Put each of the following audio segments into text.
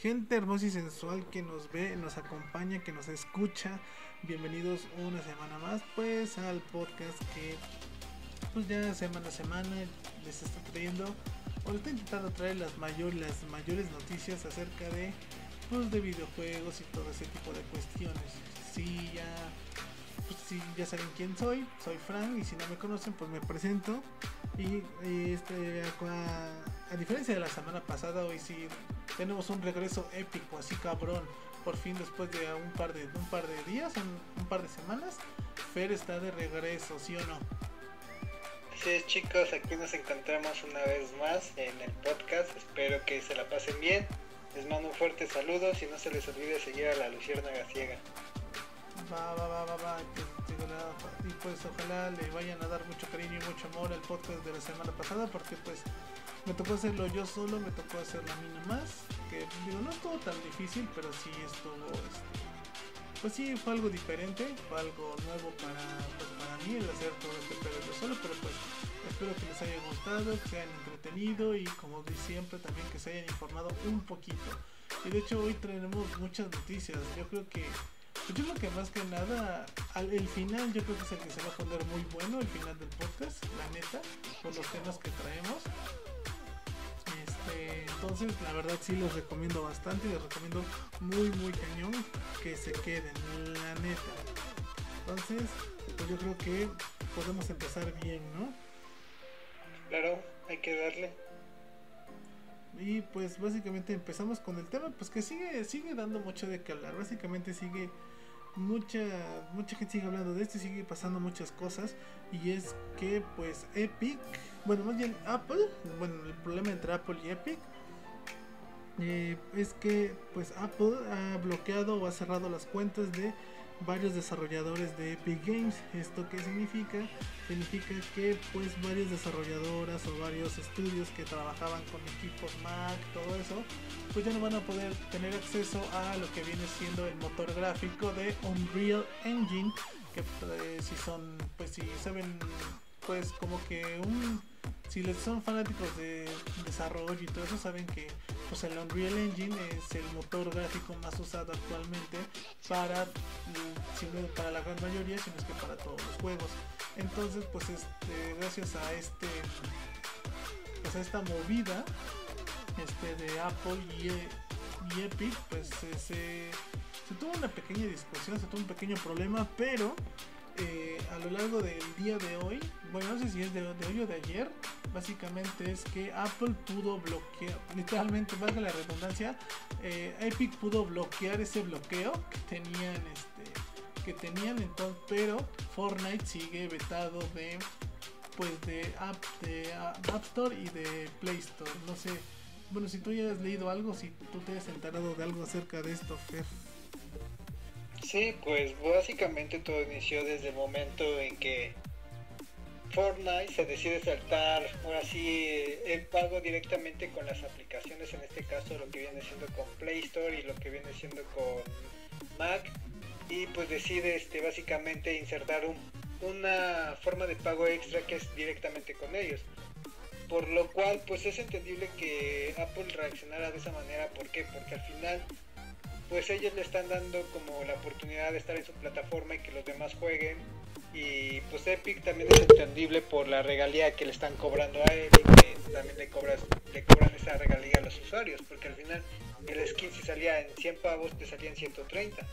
gente hermosa y sensual que nos ve, nos acompaña, que nos escucha. Bienvenidos una semana más pues al podcast que pues ya semana a semana les está trayendo o está intentando traer las mayores, las mayores noticias acerca de pues de videojuegos y todo ese tipo de cuestiones. Si ya pues, si ya saben quién soy, soy Frank y si no me conocen pues me presento y este a, diferencia de la semana pasada hoy sí tenemos un regreso épico, así cabrón. Por fin después de un par de un par de días, un, par de semanas, Fer está de regreso, ¿sí o no? Sí, chicos, aquí nos encontramos una vez más en el podcast. Espero que se la pasen bien. Les mando un fuerte saludo. Si no se les olvide seguir a la Luciérnaga Ciega. Va, va, va, va, va. Y pues ojalá le vayan a dar mucho cariño y mucho amor al podcast de la semana pasada porque pues me tocó hacerlo yo solo, me tocó hacerlo a mí nomás. Que digo, no estuvo tan difícil, pero sí estuvo. Este, pues sí, fue algo diferente, fue algo nuevo para, pues para mí el hacer todo este pedo solo, pero pues espero que les haya gustado, que se hayan entretenido y como siempre también que se hayan informado un poquito. Y de hecho hoy tenemos muchas noticias, yo creo que yo creo que más que nada, al, el final yo creo que es el que se va a poner muy bueno, el final del podcast, la neta, con los temas que traemos. Este, entonces, la verdad sí los recomiendo bastante y les recomiendo muy, muy cañón que se queden, la neta. Entonces, pues yo creo que podemos empezar bien, ¿no? Claro, hay que darle. Y pues básicamente empezamos con el tema, pues que sigue, sigue dando mucho de que hablar. Básicamente sigue mucha, mucha gente sigue hablando de esto y sigue pasando muchas cosas. Y es que pues Epic bueno, más bien Apple, bueno, el problema entre Apple y Epic eh, es que pues Apple ha bloqueado o ha cerrado las cuentas de varios desarrolladores de Epic Games. ¿Esto qué significa? Significa que pues varias desarrolladoras o varios estudios que trabajaban con equipos Mac, todo eso, pues ya no van a poder tener acceso a lo que viene siendo el motor gráfico de Unreal Engine, que pues, si son, pues si saben, pues como que un si les son fanáticos de desarrollo y todo eso, saben que pues, el Unreal Engine es el motor gráfico más usado actualmente para, mm, para la gran mayoría, sino es que para todos los juegos. Entonces, pues este, gracias a este pues a esta movida este de Apple y, y Epic, pues se, se tuvo una pequeña discusión, se tuvo un pequeño problema, pero eh, a lo largo del día de hoy, bueno, no sé si es de, hoy o de ayer, básicamente es que Apple pudo bloquear, literalmente, valga la redundancia, eh, Epic pudo bloquear ese bloqueo que tenían, este, que tenían entonces, pero Fortnite sigue vetado de, pues, de App, de App Store y de Play Store. No sé, bueno, si tú ya has leído algo, si tú te has enterado de algo acerca de esto, Fer. Sí, pues básicamente todo inició desde el momento en que Fortnite se decide saltar ahora sí el pago directamente con las aplicaciones, en este caso lo que viene siendo con Play Store y lo que viene siendo con Mac y pues decide este básicamente insertar un, una forma de pago extra que es directamente con ellos. Por lo cual pues es entendible que Apple reaccionara de esa manera, ¿por qué? Porque al final pues ellos le están dando como la oportunidad de estar en su plataforma y que los demás jueguen. Y pues Epic también es entendible por la regalía que le están cobrando a él y que también le, cobras, le cobran esa regalía a los usuarios, porque al final el skin si salía en 100 pavos te salía en 130,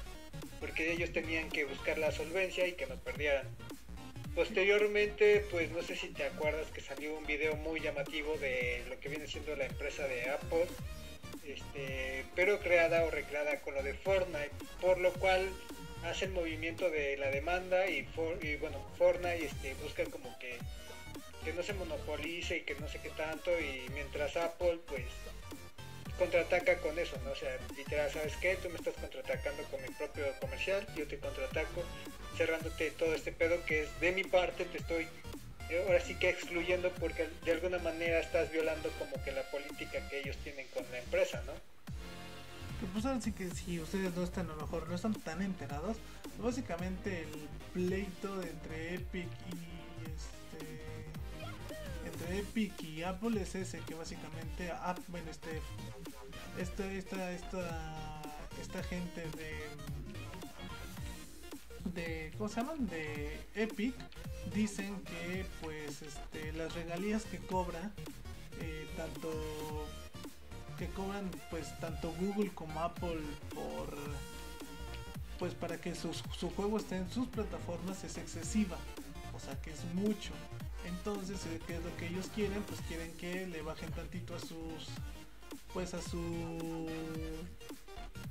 porque ellos tenían que buscar la solvencia y que no perdieran. Posteriormente, pues no sé si te acuerdas que salió un video muy llamativo de lo que viene siendo la empresa de Apple este, pero creada o recreada con lo de Fortnite, por lo cual hace el movimiento de la demanda y, bueno, Fortnite este, busca como que, que no se monopolice y que no sé qué tanto y mientras Apple pues contraataca con eso, ¿no? O sea, literal, ¿sabes qué? Tú me estás contraatacando con mi propio comercial, yo te contraataco cerrándote todo este pedo que es de mi parte, te estoy ahora sí que excluyendo porque de alguna manera estás violando como que la política que ellos tienen con la empresa, ¿no? pues ahora sí que si ustedes no están a lo mejor no están tan enterados, básicamente el pleito entre Epic y este entre Epic y Apple es ese que básicamente Apple, este esta, esta, esta, esta gente de de ¿cómo se llaman? de Epic dicen que pues este las regalías que cobra eh, tanto que cobran pues tanto Google como Apple por pues para que su juego esté en sus plataformas es excesiva o sea que es mucho entonces eh, ¿qué es lo que ellos quieren? pues quieren que le bajen tantito a sus pues a su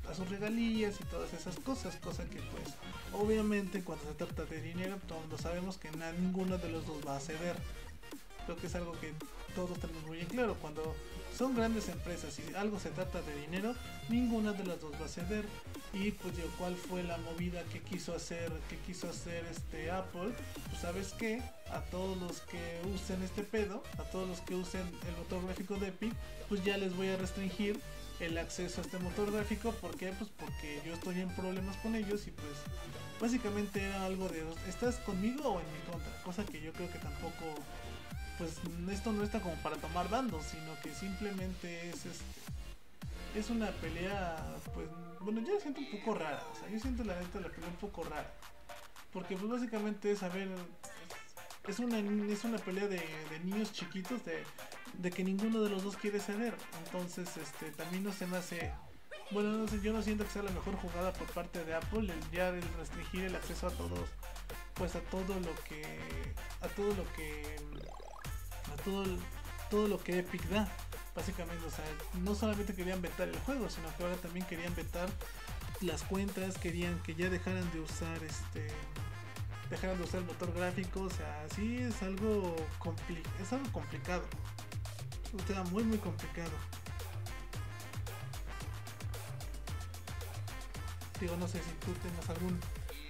a sus regalías y todas esas cosas cosa que pues obviamente cuando se trata de dinero todos sabemos que ninguno de los dos va a ceder creo que es algo que todos tenemos muy en claro cuando son grandes empresas y algo se trata de dinero, ninguna de las dos va a ceder. Y pues yo, ¿cuál fue la movida que quiso hacer, que quiso hacer este Apple? Pues sabes que a todos los que usen este pedo, a todos los que usen el motor gráfico de Epic, pues ya les voy a restringir el acceso a este motor gráfico. ¿Por qué? Pues porque yo estoy en problemas con ellos y pues básicamente era algo de ¿estás conmigo o en mi contra? Cosa que yo creo que tampoco pues esto no está como para tomar bandos, sino que simplemente es este es una pelea, pues, bueno, yo la siento un poco rara, o sea, yo siento la neta la pelea un poco rara, porque pues básicamente es, a ver, es una, es una pelea de, niños chiquitos, de, de, que ninguno de los dos quiere ceder, entonces, este, también no se me hace, bueno, no sé, yo no siento que sea la mejor jugada por parte de Apple, el ya el restringir el acceso a todos, pues a todo lo que, a todo lo que todo, todo lo que Epic da. Básicamente, o sea, no solamente querían vetar el juego, sino que ahora también querían vetar las cuentas, querían que ya dejaran de usar este dejaran de usar el motor gráfico, o sea, sí es algo es algo complicado. Un tema muy muy complicado. Digo, no sé si tú tengas algún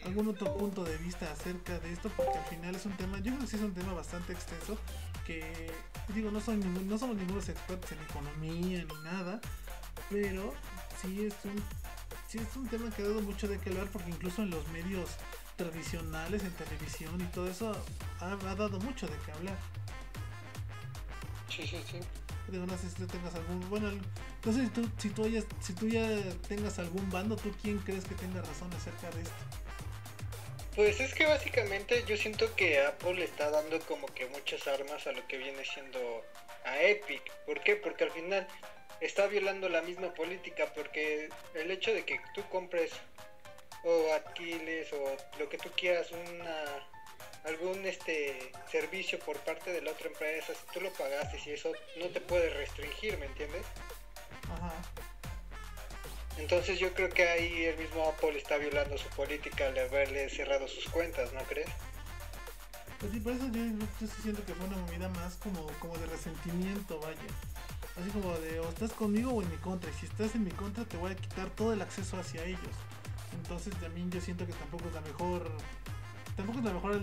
algún otro punto de vista acerca de esto, porque al final es un tema, yo creo que sí es un tema bastante extenso que digo, no, son no somos ningunos expertos en economía ni nada, pero sí es un, sí es un tema que ha dado mucho de qué hablar porque incluso en los medios tradicionales, en televisión y todo eso, ha, dado mucho de qué hablar. Sí, sí, sí. Digo, no sé si tú tengas algún, bueno, no sé si tú, si tú, ya, si tú ya tengas algún bando, ¿tú quién crees que tenga razón acerca de esto? Pues es que básicamente yo siento que Apple está dando como que muchas armas a lo que viene siendo a Epic. ¿Por qué? Porque al final está violando la misma política porque el hecho de que tú compres o adquiles o lo que tú quieras una algún este servicio por parte de la otra empresa, si tú lo pagaste y eso no te puede restringir, ¿me entiendes? Ajá. Entonces yo creo que ahí el mismo Apple está violando su política al haberle cerrado sus cuentas, ¿no crees? Pues sí, por eso yo, yo siento que fue una movida más como, como de resentimiento, vaya. Así como de o estás conmigo o en mi contra. Y si estás en mi contra te voy a quitar todo el acceso hacia ellos. Entonces también yo siento que tampoco es la mejor. Tampoco es la mejor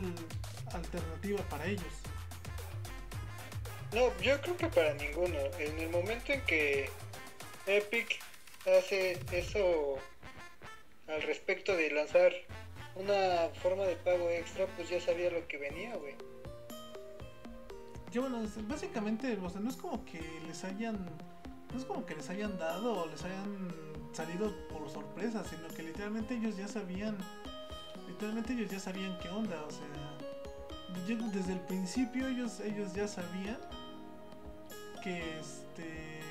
alternativa para ellos. No, yo creo que para ninguno. En el momento en que Epic hace eso al respecto de lanzar una forma de pago extra, pues ya sabía lo que venía, güey. Yo, bueno, básicamente, o sea, no es como que les hayan, no es como que les hayan dado o les hayan salido por sorpresa, sino que literalmente ellos ya sabían, literalmente ellos ya sabían qué onda, o sea, desde el principio ellos, ellos ya sabían que este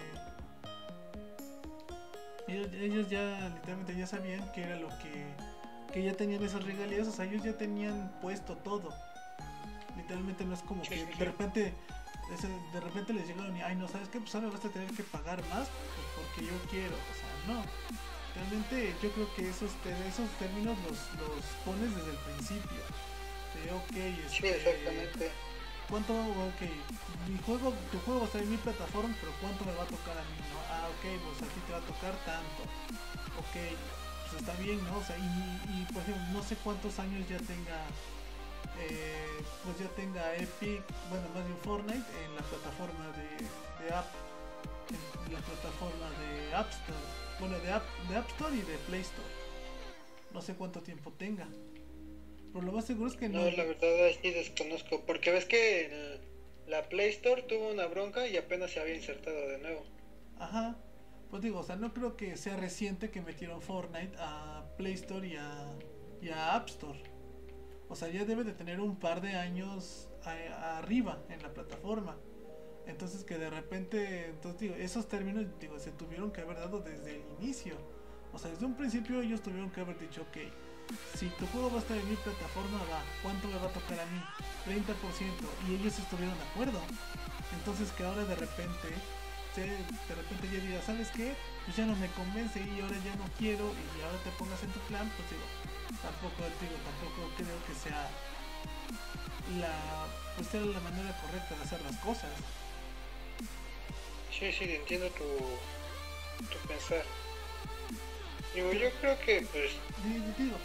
ellos, ya literalmente ya sabían que era lo que, que ya tenían esas regalías, o sea, ellos ya tenían puesto todo. Literalmente no es como que de repente de repente les llegaron y ay no sabes qué pues ahora vas a tener que pagar más porque yo quiero o sea no realmente yo creo que esos esos términos los, los pones desde el principio de ok este, exactamente ¿Cuánto? Ok, mi juego, tu juego va a estar en mi plataforma, pero ¿cuánto me va a tocar a mí? No? Ah, ok, pues a ti te va a tocar tanto. Ok, pues está bien, ¿no? O sea, y, y por ejemplo, no sé cuántos años ya tenga, eh, pues ya tenga Epic, bueno, más bien Fortnite en la plataforma de, de App, en la plataforma de App Store, bueno, de App, de App Store y de Play Store. No sé cuánto tiempo tenga. Pero lo más seguro es que no. No, la verdad sí desconozco. Porque ves que la Play Store tuvo una bronca y apenas se había insertado de nuevo. Ajá. pues digo, o sea, no creo que sea reciente que metieron Fortnite a Play Store y a, y a App Store. O sea, ya debe de tener un par de años arriba en la plataforma. Entonces que de repente, entonces digo, esos términos digo, se tuvieron que haber dado desde el inicio. O sea, desde un principio ellos tuvieron que haber dicho, ok, si tu juego va a estar en mi plataforma, va, ¿cuánto me va a tocar a mí? 30%. Y ellos estuvieron de acuerdo. Entonces que ahora de repente, de repente ya diga, ¿sabes qué? Pues ya no me convence y ahora ya no quiero y ahora te pongas en tu plan, pues digo, tampoco, digo, tampoco creo que sea la, pues sea la manera correcta de hacer las cosas. Sí, sí, entiendo tu, tu pensar. Digo, yo creo que pues digo,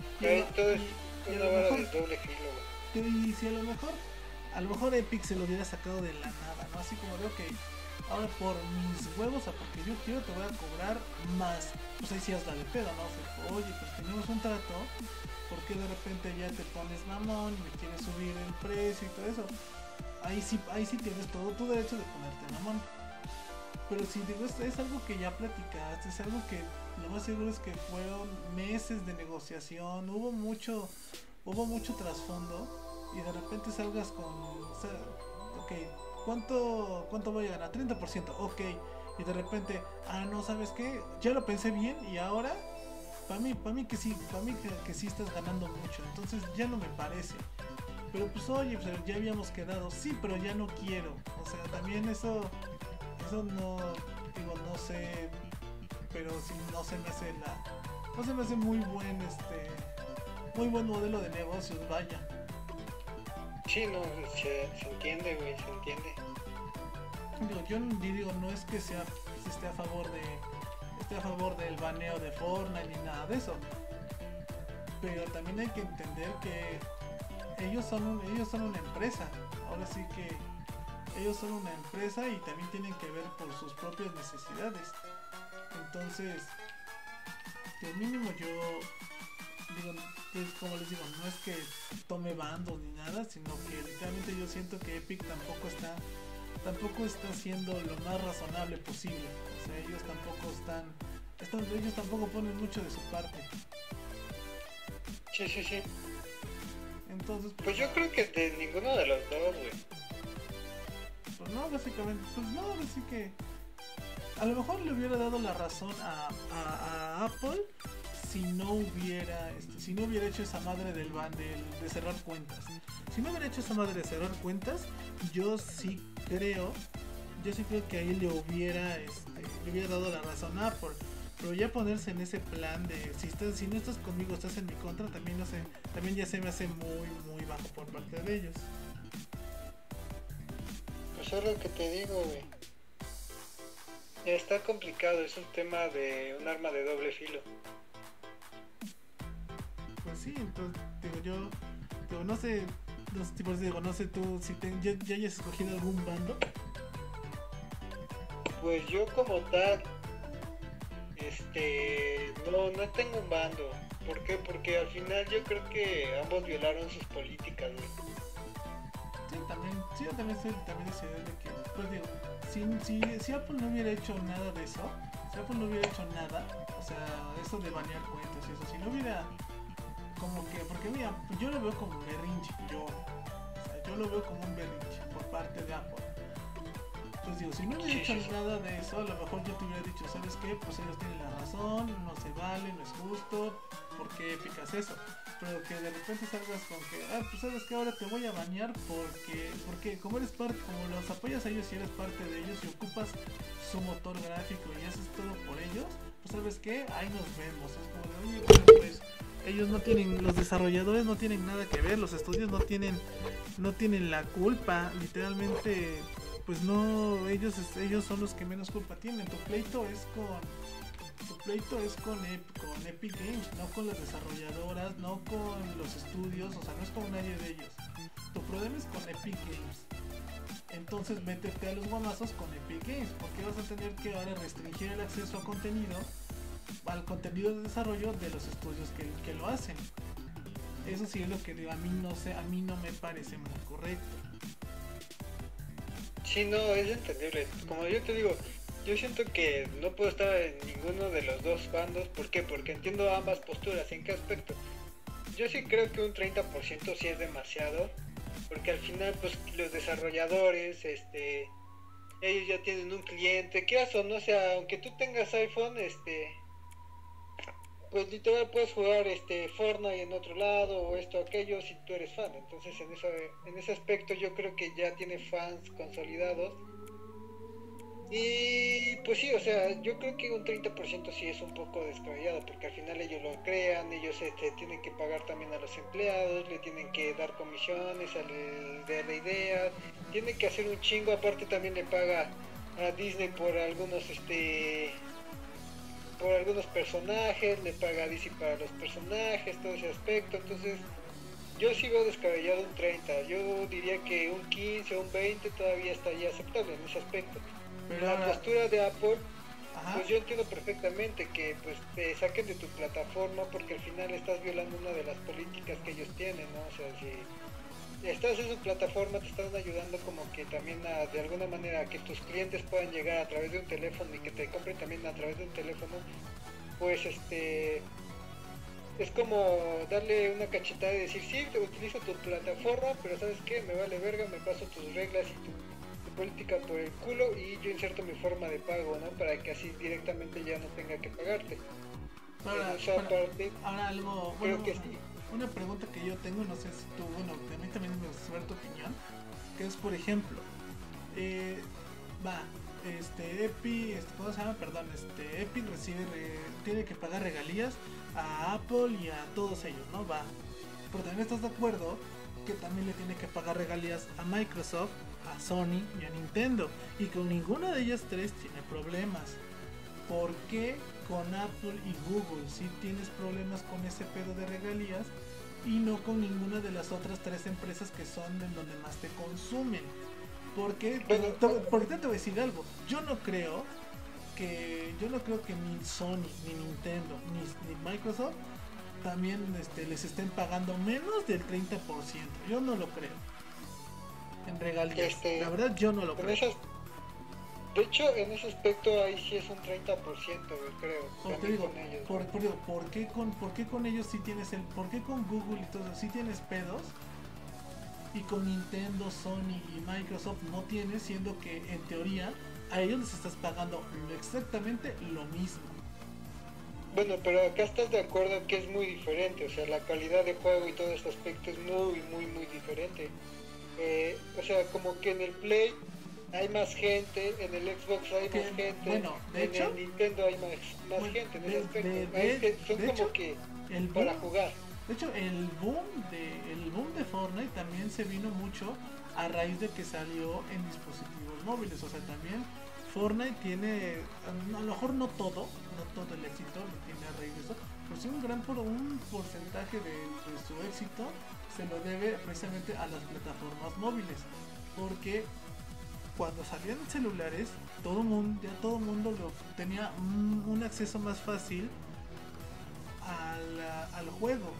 todo es una vara de doble filo. Y si a lo mejor, a lo mejor Epic se lo hubiera sacado de la nada, ¿no? Así como veo que ahora por mis huevos, o porque yo quiero te voy a cobrar más. Pues ahí sí hasta de pedo, ¿no? O oye, pues tenemos un trato, porque de repente ya te pones mamón, me quieres subir el precio y todo eso? Ahí sí, ahí sí tienes todo tu derecho de ponerte mamón. Pero si digo, esto es algo que ya platicaste, es algo que lo más seguro es que fueron meses de negociación, hubo mucho, hubo mucho trasfondo y de repente salgas con, o sea, ok, ¿cuánto, cuánto voy a ganar? 30%, ok, y de repente, ah, no, ¿sabes qué? Ya lo pensé bien y ahora, para mí, para mí que sí, para mí que, que sí estás ganando mucho, entonces ya no me parece. Pero pues oye, pues, ya habíamos quedado, sí, pero ya no quiero. O sea, también eso eso no, digo, no sé, pero si no se me hace la, no se me hace muy buen, este, muy buen modelo de negocios, vaya. Sí, no, se, entiende, güey, se entiende. Digo, yo digo, no es que sea, esté a favor de, esté a favor del baneo de Fortnite ni nada de eso. Pero también hay que entender que ellos son ellos son una empresa. Ahora sí que ellos son una empresa y también tienen que ver por sus propias necesidades. Entonces, que mínimo yo digo, pues, como les digo, no es que tome bando ni nada, sino que literalmente yo siento que Epic tampoco está tampoco está siendo lo más razonable posible. O sea, ellos tampoco están, están ellos tampoco ponen mucho de su parte. Sí, sí, sí. Entonces, pues, pues yo creo que de ninguno de los dos, güey. No, básicamente, pues no, así que a lo mejor le hubiera dado la razón a, Apple si no hubiera este, si no hubiera hecho esa madre del ban de cerrar cuentas. Si no hubiera hecho esa madre de cerrar cuentas, yo sí creo, yo sí creo que ahí le hubiera este, le hubiera dado la razón a Apple. Pero ya ponerse en ese plan de si estás, si no estás conmigo, estás en mi contra, también no sé, también ya se me hace muy, muy bajo por parte de ellos. Eso es lo que te digo, güey. Está complicado, es un tema de un arma de doble filo. Pues sí, entonces, digo yo, digo, no sé, los tipos digo, no sé tú si ya, ya hayas escogido algún bando. Pues yo como tal, este, no, no tengo un bando. ¿Por qué? Porque al final yo creo que ambos violaron sus políticas, güey. Sí, también, sí, yo también estoy también de que, pues digo, si, si, si, Apple no hubiera hecho nada de eso, si Apple no hubiera hecho nada, o sea, eso de banear cuentas y eso, si no hubiera, como que, porque mira, yo lo veo como un berrinche, yo, o sea, yo lo veo como un berrinche por parte de Apple. Entonces digo, si no hubiera hecho nada de eso, a lo mejor yo te hubiera dicho, ¿sabes qué? Pues ellos tienen la razón, no se vale, no es justo, ¿por qué picas eso? Pero que de repente salgas con que, ah, pues sabes que ahora te voy a bañar porque, porque como eres parte, como los apoyas a ellos y eres parte de ellos y ocupas su motor gráfico y haces todo por ellos, pues sabes que ahí nos vemos. Es como de, oye, pues, ellos no tienen, los desarrolladores no tienen nada que ver, los estudios no tienen, no tienen la culpa, literalmente, pues no, ellos, ellos son los que menos culpa tienen. Tu pleito es con su pleito es con, con Epic Games, no con las desarrolladoras, no con los estudios, o sea, no es con nadie de ellos. Tu problema es con Epic Games. Entonces métete a los guamazos con Epic Games, porque vas a tener que ahora restringir el acceso a contenido, al contenido de desarrollo de los estudios que, que lo hacen. Eso sí es lo que a mí no sé, a mí no me parece muy correcto. Sí, no, es entendible. Como yo te digo, yo siento que no puedo estar en ninguno de los dos bandos. ¿Por qué? Porque entiendo ambas posturas. ¿En qué aspecto? Yo sí creo que un 30% sí es demasiado. Porque al final, pues los desarrolladores, este, ellos ya tienen un cliente. ¿Qué o no? O sea, aunque tú tengas iPhone, este, pues literal puedes jugar este Fortnite en otro lado o esto aquello si tú eres fan entonces en ese en ese aspecto yo creo que ya tiene fans consolidados y pues sí o sea yo creo que un 30% sí es un poco descabellado porque al final ellos lo crean ellos este, tienen que pagar también a los empleados le tienen que dar comisiones al de la idea tienen que hacer un chingo aparte también le paga a Disney por algunos este por algunos personajes, le paga DC para los personajes, todo ese aspecto, entonces yo sí veo descabellado un 30, yo diría que un 15 o un 20 todavía estaría aceptable en ese aspecto. La postura de Apple, pues yo entiendo perfectamente que pues te saquen de tu plataforma porque al final estás violando una de las políticas que ellos tienen, ¿no? O sea, si estás en su plataforma, te están ayudando como que también de alguna manera que tus clientes puedan llegar a través de un teléfono y que te compren también a través de un teléfono, pues este es como darle una cachetada y decir, sí, te utilizo tu plataforma, pero sabes qué, me vale verga, me paso tus reglas y tu, política por el culo y yo inserto mi forma de pago, ¿no? Para que así directamente ya no tenga que pagarte. Ahora, ahora algo, bueno, que sí una pregunta que yo tengo, no sé si tú, bueno, a mí también me gusta saber tu opinión, que es por ejemplo, eh, va, este Epi, este, ¿cómo se llama? Perdón, este Epic recibe, tiene que pagar regalías a Apple y a todos ellos, ¿no? Va. Pero también estás de acuerdo que también le tiene que pagar regalías a Microsoft, a Sony y a Nintendo. Y con ninguna de ellas tres tiene problemas. ¿Por qué con Apple y Google si tienes problemas con ese pedo de regalías y no con ninguna de las otras tres empresas que son en donde más te consumen. Porque, porque te, voy a decir algo, yo no creo que yo no creo que ni Sony, ni Nintendo, ni, Microsoft también este, les estén pagando menos del 30%. Yo no lo creo. En regalías. Este, la verdad yo no lo creo. De hecho, en ese aspecto ahí sí es un 30%, creo. Por, te digo, con ellos, por, por, qué con, ¿por qué con ellos sí tienes el... ¿Por qué con Google y todo sí tienes pedos? Y con Nintendo, Sony y Microsoft no tienes, siendo que en teoría a ellos les estás pagando exactamente lo mismo. Bueno, pero acá estás de acuerdo que es muy diferente, o sea, la calidad de juego y todo este aspecto es muy, muy, muy diferente. Eh, o sea, como que en el Play hay más gente, en el Xbox hay más gente, bueno, de en el Nintendo hay más, más gente en ese aspecto. son como que el para jugar. De hecho, el boom de el boom de Fortnite también se vino mucho a raíz de que salió en dispositivos móviles. O sea, también Fortnite tiene, a lo mejor no todo, no todo el éxito lo tiene a raíz de eso, pero sí un gran por, un porcentaje de, de su éxito se lo debe precisamente a las plataformas móviles. Porque cuando salían celulares, todo mundo, ya todo mundo lo tenía un, acceso más fácil al, juego.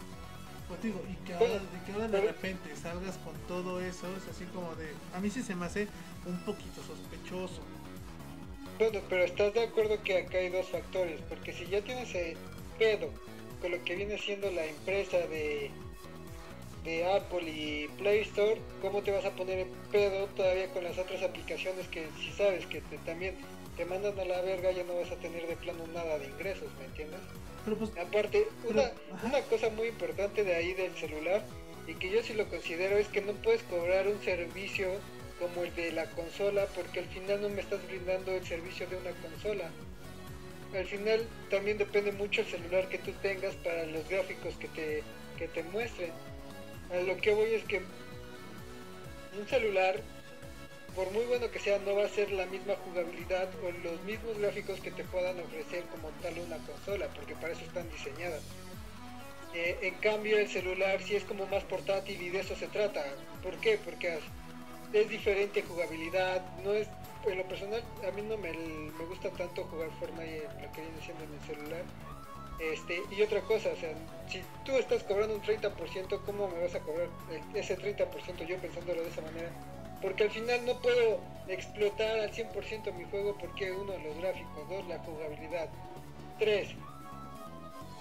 Pues digo, y que, ahora, que ahora de repente salgas con todo eso, es así como de. A mí sí se me hace un poquito sospechoso. Bueno, pero estás de acuerdo que acá hay dos factores, porque si ya tienes el pedo con lo que viene siendo la empresa de de Apple y Play Store, ¿cómo te vas a poner en pedo todavía con las otras aplicaciones que si sabes que te, también te mandan a la verga ya no vas a tener de plano nada de ingresos, ¿me entiendes? Pues, Aparte, una, una cosa muy importante de ahí del celular y que yo sí lo considero es que no puedes cobrar un servicio como el de la consola porque al final no me estás brindando el servicio de una consola. Al final también depende mucho el celular que tú tengas para los gráficos que te, que te muestren. Lo que voy es que un celular, por muy bueno que sea, no va a ser la misma jugabilidad o los mismos gráficos que te puedan ofrecer como tal una consola, porque para eso están diseñadas. Eh, en cambio, el celular sí es como más portátil y de eso se trata. ¿Por qué? Porque es diferente jugabilidad, no es, en lo personal, a mí no me, me gusta tanto jugar Fortnite lo que viene siendo en el celular este, y otra cosa, o sea, si tú estás cobrando un 30%, ¿cómo me vas a cobrar ese 30%? Yo pensándolo de esa manera, porque al final no puedo explotar al 100% mi juego porque uno, los gráficos, dos, la jugabilidad, tres,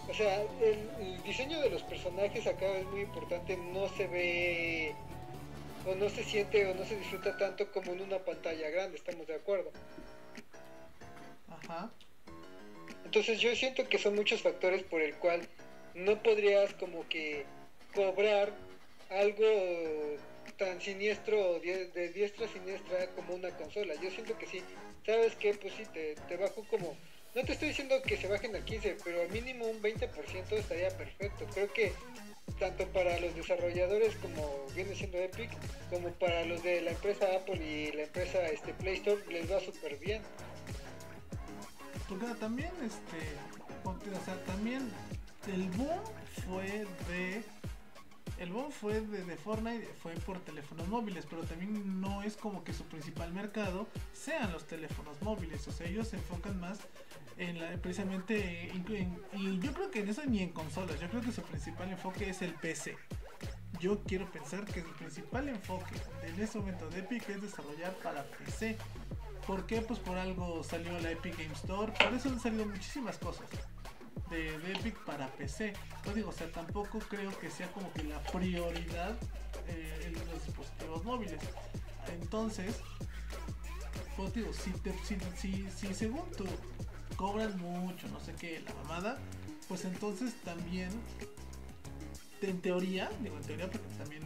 o sea, el, diseño de los personajes acá es muy importante, no se ve o no se siente o no se disfruta tanto como en una pantalla grande, estamos de acuerdo. Ajá. Entonces yo siento que son muchos factores por el cual no podrías como que cobrar algo tan siniestro de diestra a siniestra como una consola. Yo siento que sí. ¿Sabes qué? Pues sí, te, te bajo como... No te estoy diciendo que se bajen al 15, pero al mínimo un 20% estaría perfecto. Creo que tanto para los desarrolladores como viene siendo Epic, como para los de la empresa Apple y la empresa este, Play Store les va súper bien. Porque también, este, o sea, también el boom fue de el boom fue de, Fortnite, fue por teléfonos móviles, pero también no es como que su principal mercado sean los teléfonos móviles, o sea, ellos se enfocan más en la, precisamente, y yo creo que en eso ni en consolas, yo creo que su principal enfoque es el PC. Yo quiero pensar que el principal enfoque en este momento de Epic es desarrollar para PC. ¿Por qué? Pues por algo salió la Epic Game Store, por eso han salido muchísimas cosas de, Epic para PC. O sea, tampoco creo que sea como que la prioridad eh, en los dispositivos móviles. Entonces, pues digo, si, te, si, si, si según tú cobras mucho, no sé qué, la mamada, pues entonces también en teoría, digo en teoría porque también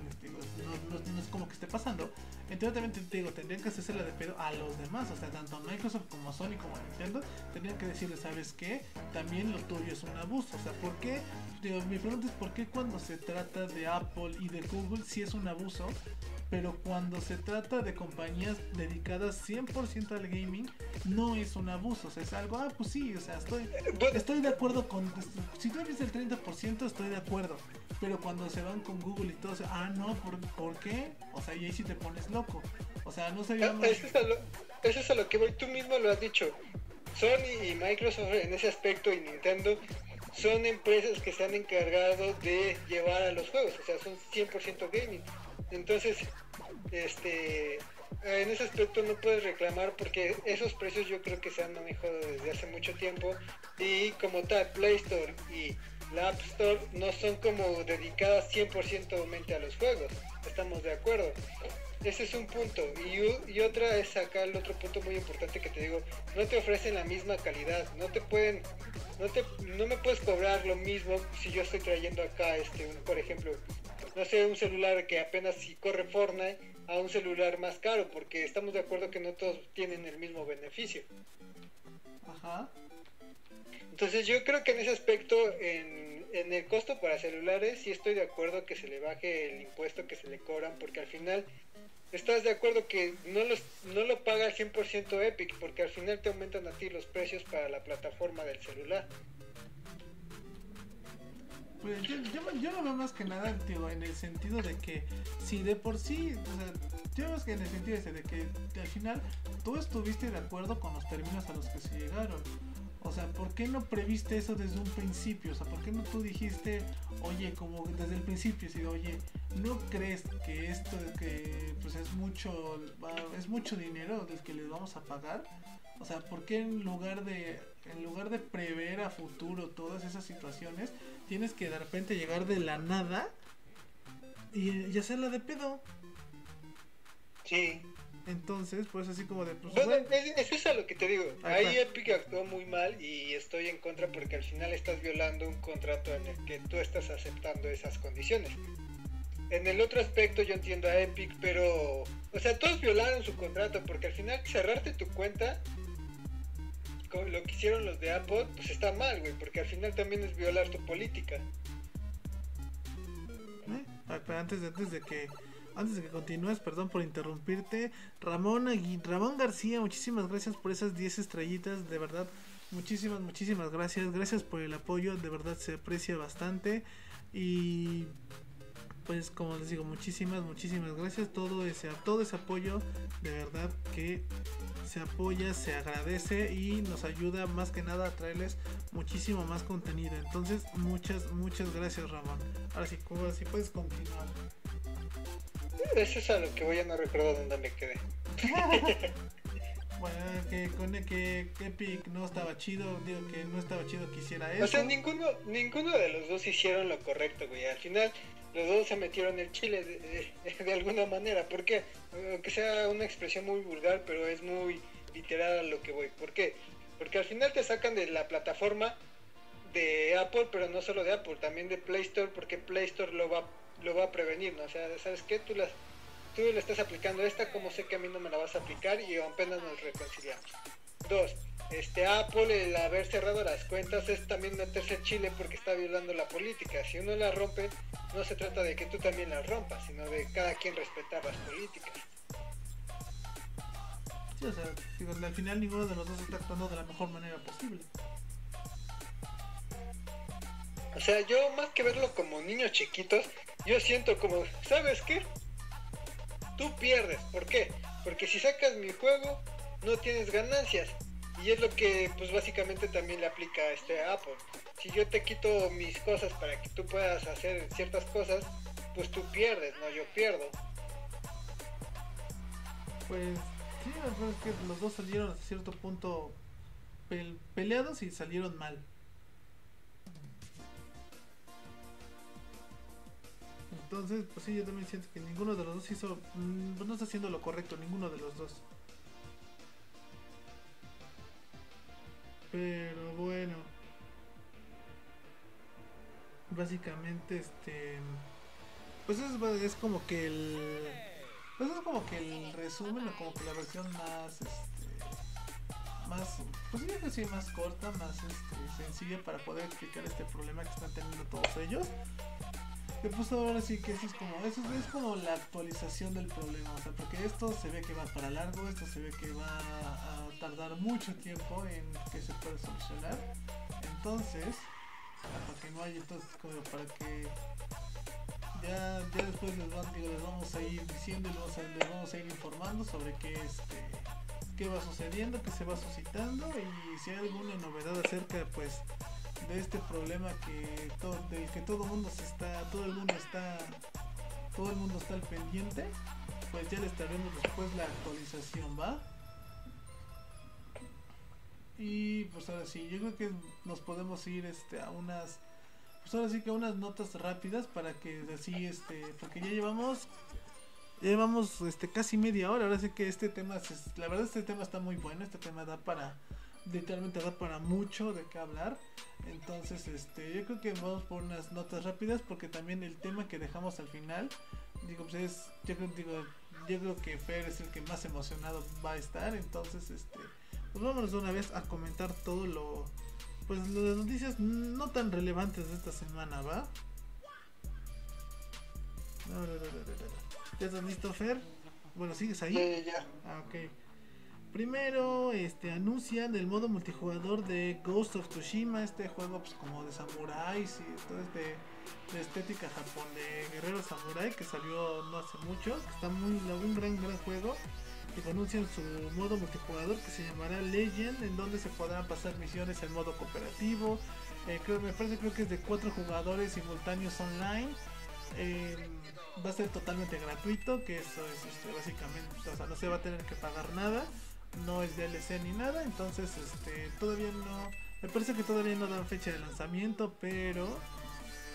no, es como que esté pasando, en teoría también te, digo, tendrían que hacerse la de pedo a los demás, o sea, tanto Microsoft como Sony como Nintendo, tendrían que decirle, ¿sabes qué? También lo tuyo es un abuso, o sea, ¿por qué? Digo, mi pregunta es, ¿por qué cuando se trata de Apple y de Google si es un abuso? pero cuando se trata de compañías dedicadas 100% al gaming, no es un abuso, o sea, es algo, ah, pues sí, o sea, estoy, estoy de acuerdo con, si tú dices el 30%, estoy de acuerdo, pero cuando se van con Google y todo, ah, no, ¿por, ¿por qué? O sea, y ahí sí te pones loco, o sea, no sería... Ah, eso, es a lo, eso es a lo que voy, tú mismo lo has dicho, Sony y Microsoft en ese aspecto y Nintendo son empresas que se han encargado de llevar a los juegos, o sea, son 100% gaming. Entonces, este, en ese aspecto no puedes reclamar porque esos precios yo creo que se han manejado desde hace mucho tiempo y como tal Play Store y la App Store no son como dedicadas 100% a los juegos, estamos de acuerdo. Ese es un punto. Y, y, otra es acá el otro punto muy importante que te digo, no te ofrecen la misma calidad, no te pueden, no te, no me puedes cobrar lo mismo si yo estoy trayendo acá este, por ejemplo, no sé, un celular que apenas si corre Fortnite a un celular más caro, porque estamos de acuerdo que no todos tienen el mismo beneficio. Ajá. Entonces yo creo que en ese aspecto, en, en el costo para celulares, sí estoy de acuerdo que se le baje el impuesto que se le cobran, porque al final estás de acuerdo que no, los, no lo paga al 100% Epic, porque al final te aumentan a ti los precios para la plataforma del celular. Pues yo, yo, lo veo más que nada, tío, en el sentido de que si de por sí, o sea, yo veo que en el sentido ese de que, al final tú estuviste de acuerdo con los términos a los que se llegaron. O sea, ¿por qué no previste eso desde un principio? O sea, ¿por qué no tú dijiste, oye, como desde el principio, si, oye, ¿no crees que esto que pues es mucho es mucho dinero del que les vamos a pagar? O sea, ¿por qué en lugar de en lugar de prever a futuro todas esas situaciones, tienes que de repente llegar de la nada y, hacerla de pedo? Sí. Entonces, pues así como de... Pues, bueno, es, eso lo que te digo. Ahí Epic actuó muy mal y estoy en contra porque al final estás violando un contrato en el que tú estás aceptando esas condiciones. En el otro aspecto yo entiendo a Epic, pero... O sea, todos violaron su contrato porque al final cerrarte tu cuenta lo que hicieron los de Apple, pues está mal, güey, porque al final también es violar tu política. ¿Eh? antes, de, antes de que antes de que continúes, perdón por interrumpirte, Ramón, Ramón García, muchísimas gracias por esas 10 estrellitas, de verdad, muchísimas, muchísimas gracias, gracias por el apoyo, de verdad se aprecia bastante y pues como les digo, muchísimas, muchísimas gracias, todo ese, todo ese apoyo, de verdad que se apoya, se agradece y nos ayuda más que nada a traerles muchísimo más contenido. Entonces, muchas, muchas gracias Ramón. Ahora sí, si puedes continuar. Eso es a lo que voy a no recuerdo dónde me quedé. bueno, que con que Epic no estaba chido, digo que no estaba chido que hiciera eso. O sea, ninguno, ninguno de los dos hicieron lo correcto, güey. Al final, los dos se metieron el chile de, alguna manera. ¿Por qué? Aunque sea una expresión muy vulgar, pero es muy literal a lo que voy. ¿Por qué? Porque al final te sacan de la plataforma de Apple, pero no solo de Apple, también de Play Store, porque Play Store lo va, lo va a prevenir, ¿no? O sea, ¿sabes qué? Tú, las, tú le estás aplicando esta, como sé que a mí no me la vas a aplicar y apenas nos reconciliamos. Dos, este Apple, el haber cerrado las cuentas es también meterse en Chile porque está violando la política. Si uno la rompe, no se trata de que tú también la rompas, sino de cada quien respetar las políticas. Sí, o sea, digo, al final ninguno de los dos está actuando de la mejor manera posible. O sea, yo más que verlo como niños chiquitos, yo siento como, ¿sabes qué? Tú pierdes. ¿Por qué? Porque si sacas mi juego, no tienes ganancias. Y es lo que pues básicamente también le aplica a este Apple. Si yo te quito mis cosas para que tú puedas hacer ciertas cosas, pues tú pierdes, no yo pierdo. Pues sí, es que los dos salieron a cierto punto peleados y salieron mal. Entonces, pues sí, yo también siento que ninguno de los dos hizo. Mm, no está haciendo lo correcto, ninguno de los dos. Pero bueno. Básicamente, este. Pues es, es como que el. Pues es como que el resumen o como que la versión más. Este, más. Pues que sí, más corta, más este, sencilla para poder explicar este problema que están teniendo todos ellos que pues ahora sí que eso es como, eso es como la actualización del problema, o sea, porque esto se ve que va para largo, esto se ve que va a tardar mucho tiempo en que se pueda solucionar. Entonces, para que no haya entonces como para que ya, ya después les, vamos a ir diciendo y les vamos a, ir informando sobre qué este qué va sucediendo, qué se va suscitando y si hay alguna novedad acerca pues de este problema que todo, del que todo mundo se está, todo el mundo está, todo el mundo está al pendiente, pues ya les traeremos después la actualización, ¿va? Y pues ahora sí, yo creo que nos podemos ir este a unas pues ahora sí que unas notas rápidas para que así este porque ya llevamos llevamos este casi media hora, ahora sí que este tema la verdad este tema está muy bueno, este tema da para literalmente da para mucho de qué hablar. Entonces, este, yo creo que vamos por unas notas rápidas porque también el tema que dejamos al final, digo, pues es, yo creo, digo, yo creo que Fer es el que más emocionado va a estar. Entonces, este, pues vámonos de una vez a comentar todo lo, pues las noticias no tan relevantes de esta semana, ¿va? ¿Ya estás listo, Fer? Bueno, ¿sigues ahí? Sí, ya. Ah, ok. Primero, este, anuncian el modo multijugador de Ghost of Tsushima, este juego pues como de samuráis y todo este de estética japón de guerrero samurai que salió no hace mucho, que está muy un gran gran juego y anuncian su modo multijugador que se llamará Legend, en donde se podrán pasar misiones en modo cooperativo. Eh, creo, me parece creo que es de cuatro jugadores simultáneos online. Eh, va a ser totalmente gratuito, que eso es este, básicamente, o sea, no se va a tener que pagar nada no es DLC ni nada, entonces este todavía no me parece que todavía no dan fecha de lanzamiento, pero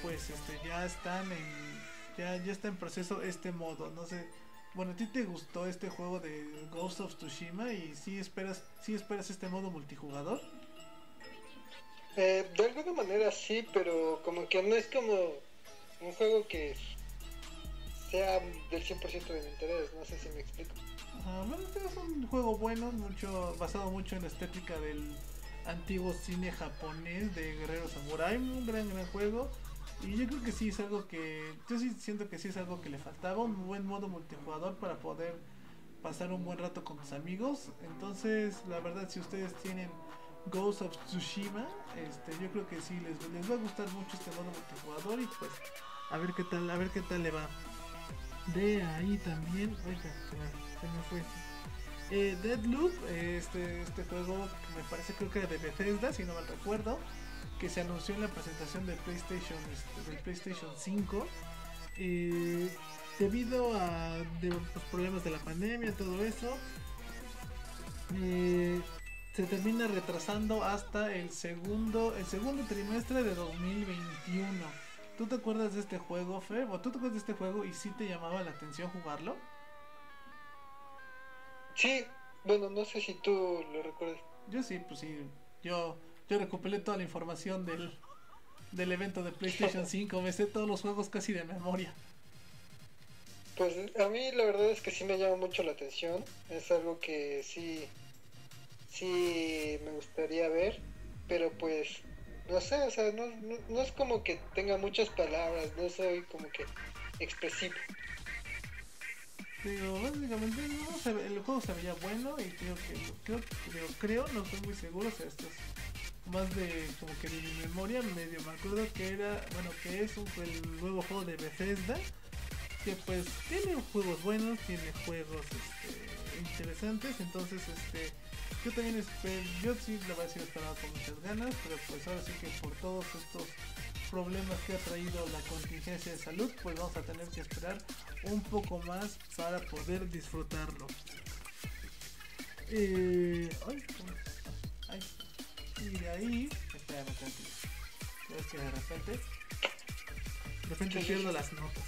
pues este ya están en ya ya está en proceso este modo, no sé. Bueno, ¿a ti te gustó este juego de Ghost of Tsushima y si esperas si esperas este modo multijugador? Eh, de alguna manera sí, pero como que no es como un juego que sea del 100% de mi interés, no sé si me explico este es un juego bueno, mucho basado mucho en la estética del antiguo cine japonés de Guerrero Samurai, un gran gran juego. Y yo creo que sí es algo que yo sí siento que sí es algo que le faltaba, un buen modo multijugador para poder pasar un buen rato con tus amigos. Entonces, la verdad si ustedes tienen Ghost of Tsushima, este yo creo que sí les, les va a gustar mucho este modo multijugador y pues a ver qué tal, a ver qué tal le va. De ahí también, oiga, se me fue. Eh, Deadloop, este, este juego me parece creo que era de Bethesda, si no mal recuerdo, que se anunció en la presentación del PlayStation, este, PlayStation 5. debido a los problemas de la pandemia, todo eso, eh, se termina retrasando hasta el segundo, el segundo trimestre de 2021. ¿Tú te acuerdas de este juego, Fe? ¿O tú te acuerdas de este juego y si te llamaba la atención jugarlo? Sí, bueno, no sé si tú lo recuerdas. Yo sí, pues sí. Yo, yo recuperé toda la información del, del evento de PlayStation 5. Me sé todos los juegos casi de memoria. Pues a mí la verdad es que sí me llama mucho la atención. Es algo que sí, sí me gustaría ver. Pero pues, no sé, o sea, no, no, es como que tenga muchas palabras. No soy como que expresivo. Pero básicamente no, el juego se veía bueno y creo que, creo, creo, no estoy muy seguro, o sea, esto es más de como que de mi memoria medio me acuerdo que era, bueno, que es el nuevo juego de Bethesda que pues tiene juegos buenos, tiene juegos este, interesantes, entonces este yo también espero, yo sí lo voy a decir esperado con muchas ganas, pero pues ahora sí que por todos estos problemas que ha traído la contingencia de salud, pues vamos a tener que esperar un poco más para poder disfrutarlo. Eh, ay, ay, y de ahí, espérame. Es que de repente, de repente pierdo las notas.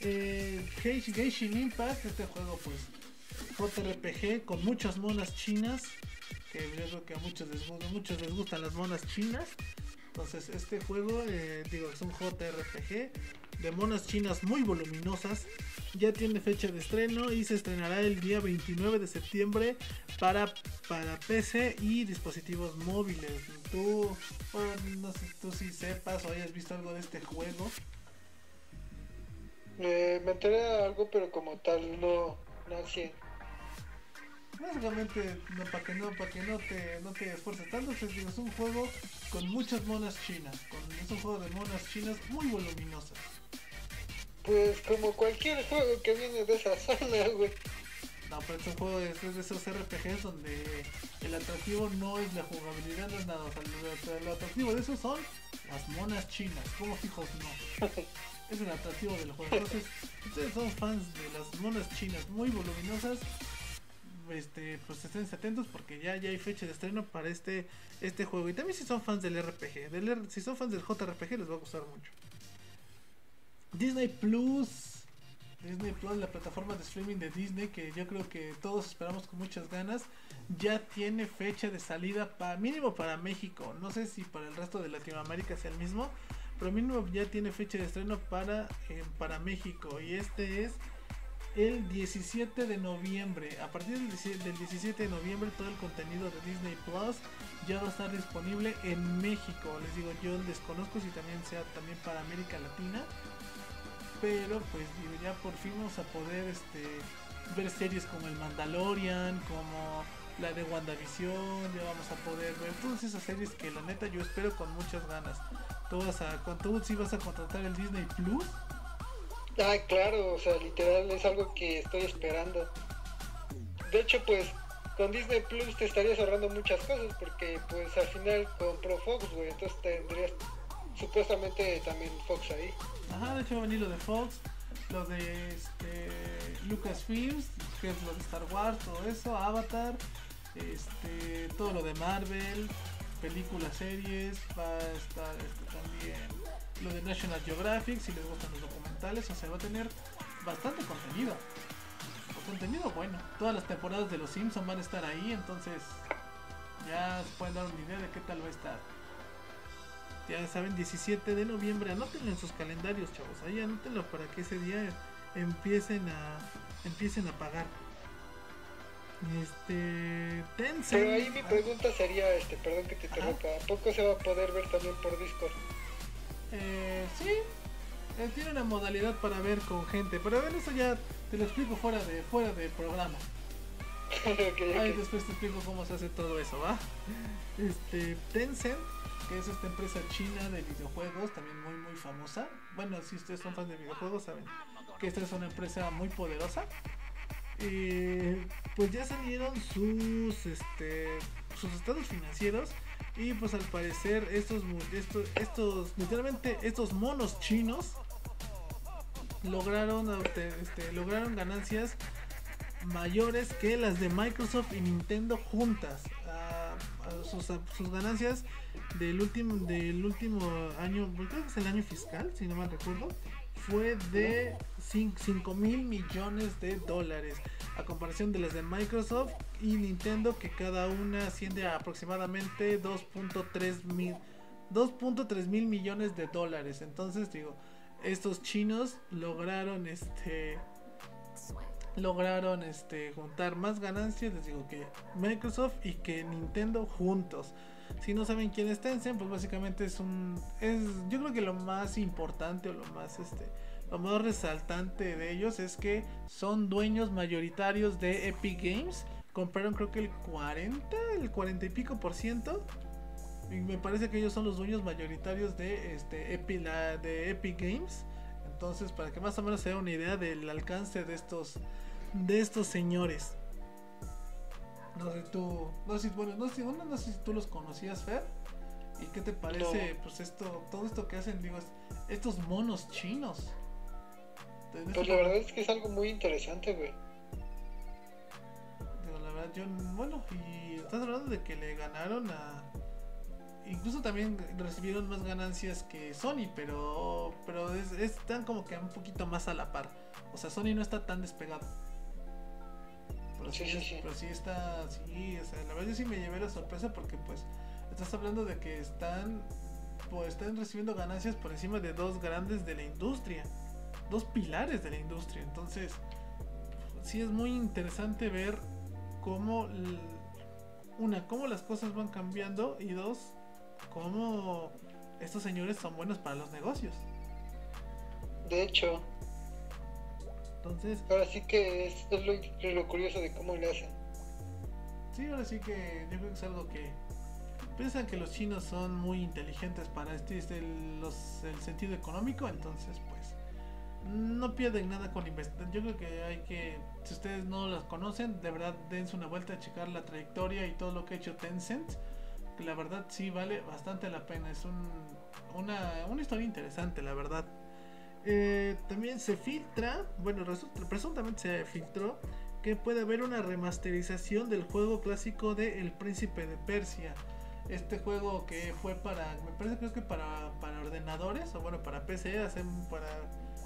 Eh, Geishin Impact, este juego pues JRPG con muchas monas chinas, que yo creo que a muchos les, muchos les gustan las monas chinas. Entonces este juego, eh, digo, es un JRPG de monas chinas muy voluminosas. Ya tiene fecha de estreno y se estrenará el día 29 de septiembre para, para PC y dispositivos móviles. Tú, no sé, tú si sepas o hayas visto algo de este juego. Eh, me enteré de algo, pero como tal no, no así. Básicamente, no, para que no, para que no te, no te esfuerces tanto, es, es un juego con muchas monas chinas. Con, es un juego de monas chinas muy voluminosas. Pues como cualquier juego que viene de esa zona, güey. No, pero es un juego de, de esos RPGs donde el atractivo no es la jugabilidad, no es nada. O sea, lo, atractivo de eso son las monas chinas. Como fijos no. es el atractivo del juego. Entonces, ustedes son fans de las monas chinas muy voluminosas. Este, pues estén atentos porque ya, ya hay fecha de estreno para este, este juego. Y también si son fans del RPG, si son fans del JRPG les va a gustar mucho. Disney Plus. Disney Plus, la plataforma de streaming de Disney que yo creo que todos esperamos con muchas ganas, ya tiene fecha de salida para mínimo para México. No sé si para el resto de Latinoamérica sea el mismo, pero mínimo ya tiene fecha de estreno para, eh, para México. Y este es el 17 de noviembre. A partir del 17 de noviembre todo el contenido de Disney Plus ya va a estar disponible en México. Les digo, yo desconozco si también sea también para América Latina. Pero pues digo, ya por fin vamos a poder este, ver series como El Mandalorian, como la de WandaVision, ya vamos a poder ver todas esas series que la neta yo espero con muchas ganas. ¿Tú, vas a, tú sí vas a contratar el Disney Plus? Ah, claro, o sea, literal es algo que estoy esperando. De hecho, pues con Disney Plus te estarías ahorrando muchas cosas porque pues al final compró Fox, güey, entonces tendrías supuestamente también Fox ahí. Ajá, de hecho va a venir lo de Fox, lo de este, Lucasfilms, que es lo de Star Wars, todo eso, Avatar, este, todo lo de Marvel, películas, series, va a estar este, también lo de National Geographic, si les gustan los o sea, va a tener bastante contenido. Contenido bueno. Todas las temporadas de Los Simpsons van a estar ahí, entonces ya se pueden dar una idea de qué tal va a estar. Ya saben, 17 de noviembre, anótenlo en sus calendarios, chavos. Ahí anótenlo para que ese día empiecen a empiecen a pagar. Este. Tencent. Pero ahí mi pregunta sería, este, perdón que te interrumpa, ¿a poco se va a poder ver también por Discord? Eh, sí, eh, tiene una modalidad para ver con gente, pero a ver, eso ya te lo explico fuera de fuera del programa. Ahí después te explico cómo se hace todo eso, ¿va? Este, Tencent, que es esta empresa china de videojuegos, también muy muy famosa. Bueno, si ustedes son fans de videojuegos, saben que esta es una empresa muy poderosa eh, pues ya salieron sus, este, sus estados financieros y pues al parecer estos, estos, estos, literalmente estos monos chinos lograron, este, lograron ganancias mayores que las de Microsoft y Nintendo juntas. sus, ganancias del último, del último año, creo que es el año fiscal, si no mal recuerdo, fue de 5 mil millones de dólares. A comparación de las de Microsoft y Nintendo, que cada una asciende a aproximadamente 2.3 mil. 2.3 mil millones de dólares. Entonces digo, estos chinos lograron este lograron este juntar más ganancias, les digo que Microsoft y que Nintendo juntos. Si no saben quién es Tencent, pues básicamente es un es yo creo que lo más importante o lo más este lo más resaltante de ellos es que son dueños mayoritarios de Epic Games. Compraron creo que el 40, el 40 y pico por ciento. Y me parece que ellos son los dueños mayoritarios de este Epic, de Epic Games. Entonces, para que más o menos se una idea del alcance de estos de estos señores. No sé tú, no sé, bueno, no sé, no sé si tú los conocías, Fer. ¿Y qué te parece, pues esto, todo esto que hacen, digo, estos monos chinos? Pues la verdad es que es algo muy interesante, güey. Digo, la verdad, yo, bueno, y estás hablando de que le ganaron a. Incluso también recibieron más ganancias que Sony, pero pero están como que un poquito más a la par. O sea, Sony no está tan despegado. Pero sí, sí, pero sí está, sí, o sea, la verdad yo sí me llevé la sorpresa porque pues estás hablando de que están, pues están recibiendo ganancias por encima de dos grandes de la industria, dos pilares de la industria. Entonces, sí es muy interesante ver cómo, una, cómo las cosas van cambiando y dos, cómo estos señores son buenos para los negocios. De hecho, entonces. Ahora sí que es, lo, curioso de cómo le hacen. Sí, ahora sí que yo creo que es algo que. Piensan que los chinos son muy inteligentes para este, este el, sentido económico, entonces pues no pierden nada con investigar. Yo creo que hay que, si ustedes no las conocen, de verdad dense una vuelta a checar la trayectoria y todo lo que ha hecho Tencent. Que la verdad sí vale bastante la pena. Es un, una, una historia interesante, la verdad. Eh, también se filtra, bueno, resulta, presuntamente se filtró que puede haber una remasterización del juego clásico de El Príncipe de Persia. Este juego que fue para, me parece creo que para, para ordenadores, o bueno, para PC, hace, para,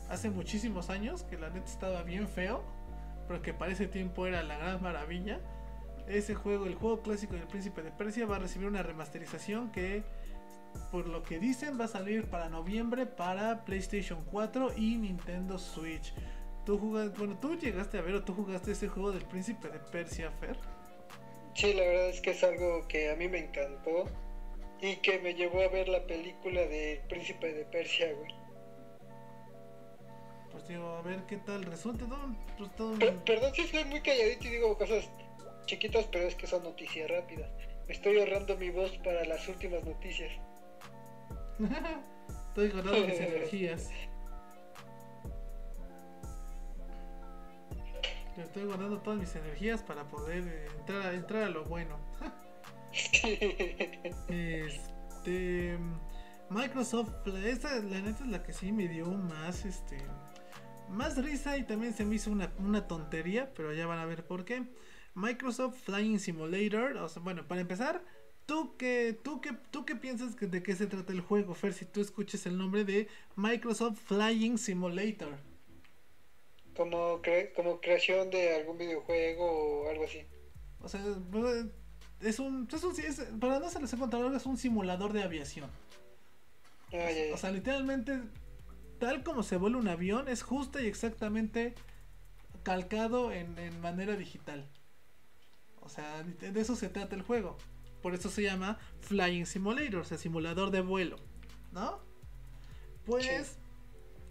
hace muchísimos años, que la neta estaba bien feo, pero que para ese tiempo era la gran maravilla. Ese juego, el juego clásico del Príncipe de Persia, va a recibir una remasterización que por lo que dicen, va a salir para noviembre para PlayStation 4 y Nintendo Switch. ¿Tú jugaste, bueno, tú llegaste a ver o tú jugaste ese juego del Príncipe de Persia, Fer? Sí, la verdad es que es algo que a mí me encantó y que me llevó a ver la película de Príncipe de Persia, güey. Pues digo, a ver qué tal resulta, ¿no? Pues perdón si estoy muy calladito y digo cosas chiquitas, pero es que son noticias rápidas. Me estoy ahorrando mi voz para las últimas noticias. Estoy guardando mis energías. Estoy guardando todas mis energías para poder eh, entrar, entrar a lo bueno. este. Microsoft, esta la neta es la que sí me dio más este. Más risa y también se me hizo una, una tontería, pero ya van a ver por qué. Microsoft Flying Simulator, o sea, bueno, para empezar, ¿Tú qué, tú qué, tú qué piensas de qué se trata el juego, Fer? Si tú escuches el nombre de Microsoft Flying Simulator. Como, como creación de algún videojuego o algo así. O sea, es un, es un es, para no se les he contado, es un simulador de aviación. Ah, o sea, literalmente, tal como se vuela un avión, es justo y exactamente calcado en, en manera digital. O sea, de eso se trata el juego. Por eso se llama Flying Simulator, o sea, simulador de vuelo, ¿no? Pues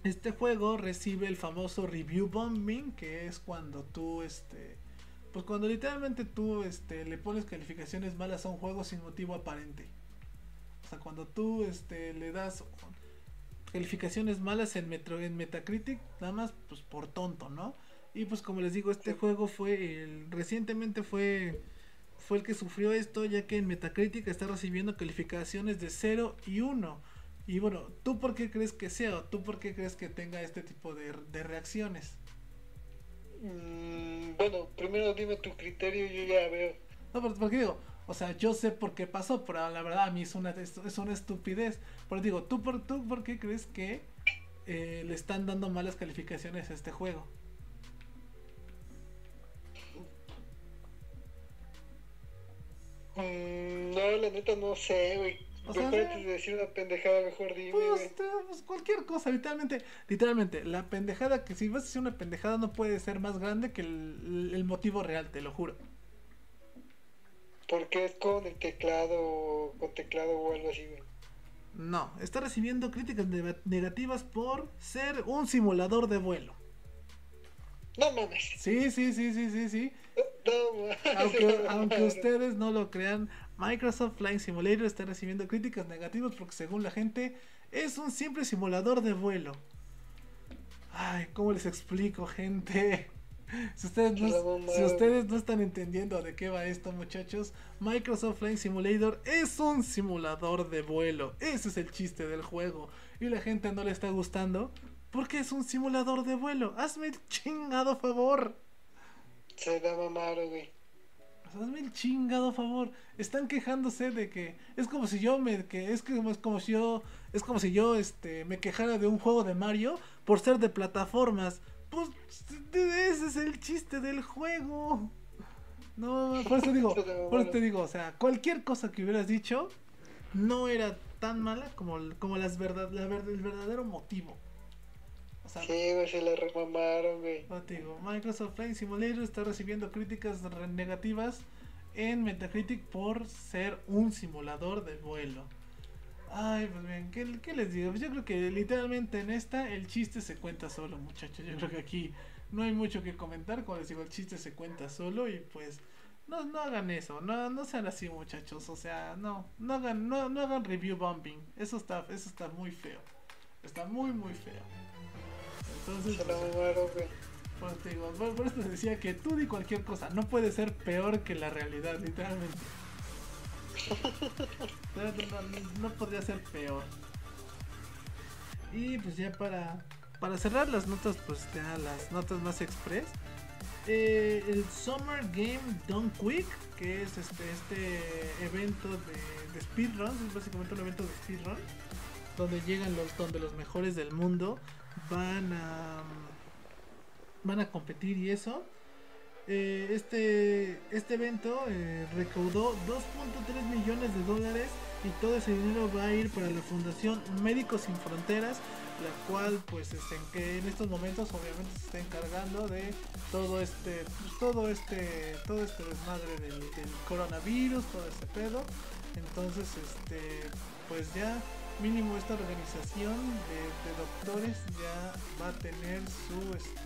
este juego recibe el famoso review bombing, que es cuando tú, este, pues cuando literalmente tú, este, le pones calificaciones malas a un juego sin motivo aparente. O sea, cuando tú, este, le das calificaciones malas en, Metro, en Metacritic, nada más, pues por tonto, ¿no? Y pues como les digo, este juego fue el, recientemente fue fue el que sufrió esto, ya que en Metacritic está recibiendo calificaciones de 0 y 1. Y bueno, ¿tú por qué crees que sea o tú por qué crees que tenga este tipo de, reacciones? Mm, bueno, primero dime tu criterio y yo ya veo. No, pero porque digo, o sea, yo sé por qué pasó, pero la verdad a mí es una, es una estupidez. Pero digo, ¿tú por, ¿tú por qué crees que eh, le están dando malas calificaciones a este juego? No, la neta no sé, güey. O sea, de decir una pendejada, mejor dime, pues, pues, cualquier cosa, literalmente, literalmente, la pendejada que si vas a decir una pendejada no puede ser más grande que el, motivo real, te lo juro. Porque es con el teclado, con teclado o algo así, güey. No, está recibiendo críticas negativas por ser un simulador de vuelo. No mames. Sí, sí, sí, sí, sí, sí. No, aunque, aunque ustedes no lo crean, Microsoft Flight Simulator está recibiendo críticas negativas porque según la gente es un simple simulador de vuelo. Ay, ¿cómo les explico, gente? Si ustedes, no, si ustedes no están entendiendo de qué va esto, muchachos, Microsoft Flight Simulator es un simulador de vuelo. Ese es el chiste del juego. Y la gente no le está gustando porque es un simulador de vuelo. Hazme el chingado favor. Se da mamar, güey. Hazme el chingado favor. Están quejándose de que es como si yo me que es como, es como si yo es como si yo este me quejara de un juego de Mario por ser de plataformas. Pues ese es el chiste del juego. No, por eso digo, por eso te digo, o sea, cualquier cosa que hubieras dicho no era tan mala como, como las verdad, la el verdadero motivo sí, güey, se la remamaron, güey. Microsoft Flight Simulator está recibiendo críticas negativas en Metacritic por ser un simulador de vuelo. Ay, pues bien, ¿qué, les digo? Pues yo creo que literalmente en esta el chiste se cuenta solo, muchachos. Yo creo que aquí no hay mucho que comentar. Como les digo, el chiste se cuenta solo y pues no, no hagan eso, no, no sean así, muchachos. O sea, no, no hagan, no, no hagan review bombing. Eso está, eso está muy feo. Está muy, muy feo. Entonces, pues, digo, por, eso te decía que tú di cualquier cosa, no puede ser peor que la realidad, literalmente. no, podría ser peor. Y pues ya para, para cerrar las notas, pues ya las notas más express. Eh, el Summer Game Done Quick, que es este, este evento de, de speedruns, es básicamente un evento de speedrun, donde llegan los, donde los mejores del mundo van a van a competir y eso. Eh, este, este evento eh, recaudó 2.3 millones de dólares y todo ese dinero va a ir para la Fundación Médicos Sin Fronteras, la cual pues en que en estos momentos obviamente se está encargando de todo este pues, todo este todo este desmadre del, del coronavirus, todo ese pedo. Entonces este pues ya mínimo esta organización de, doctores ya va a tener su este,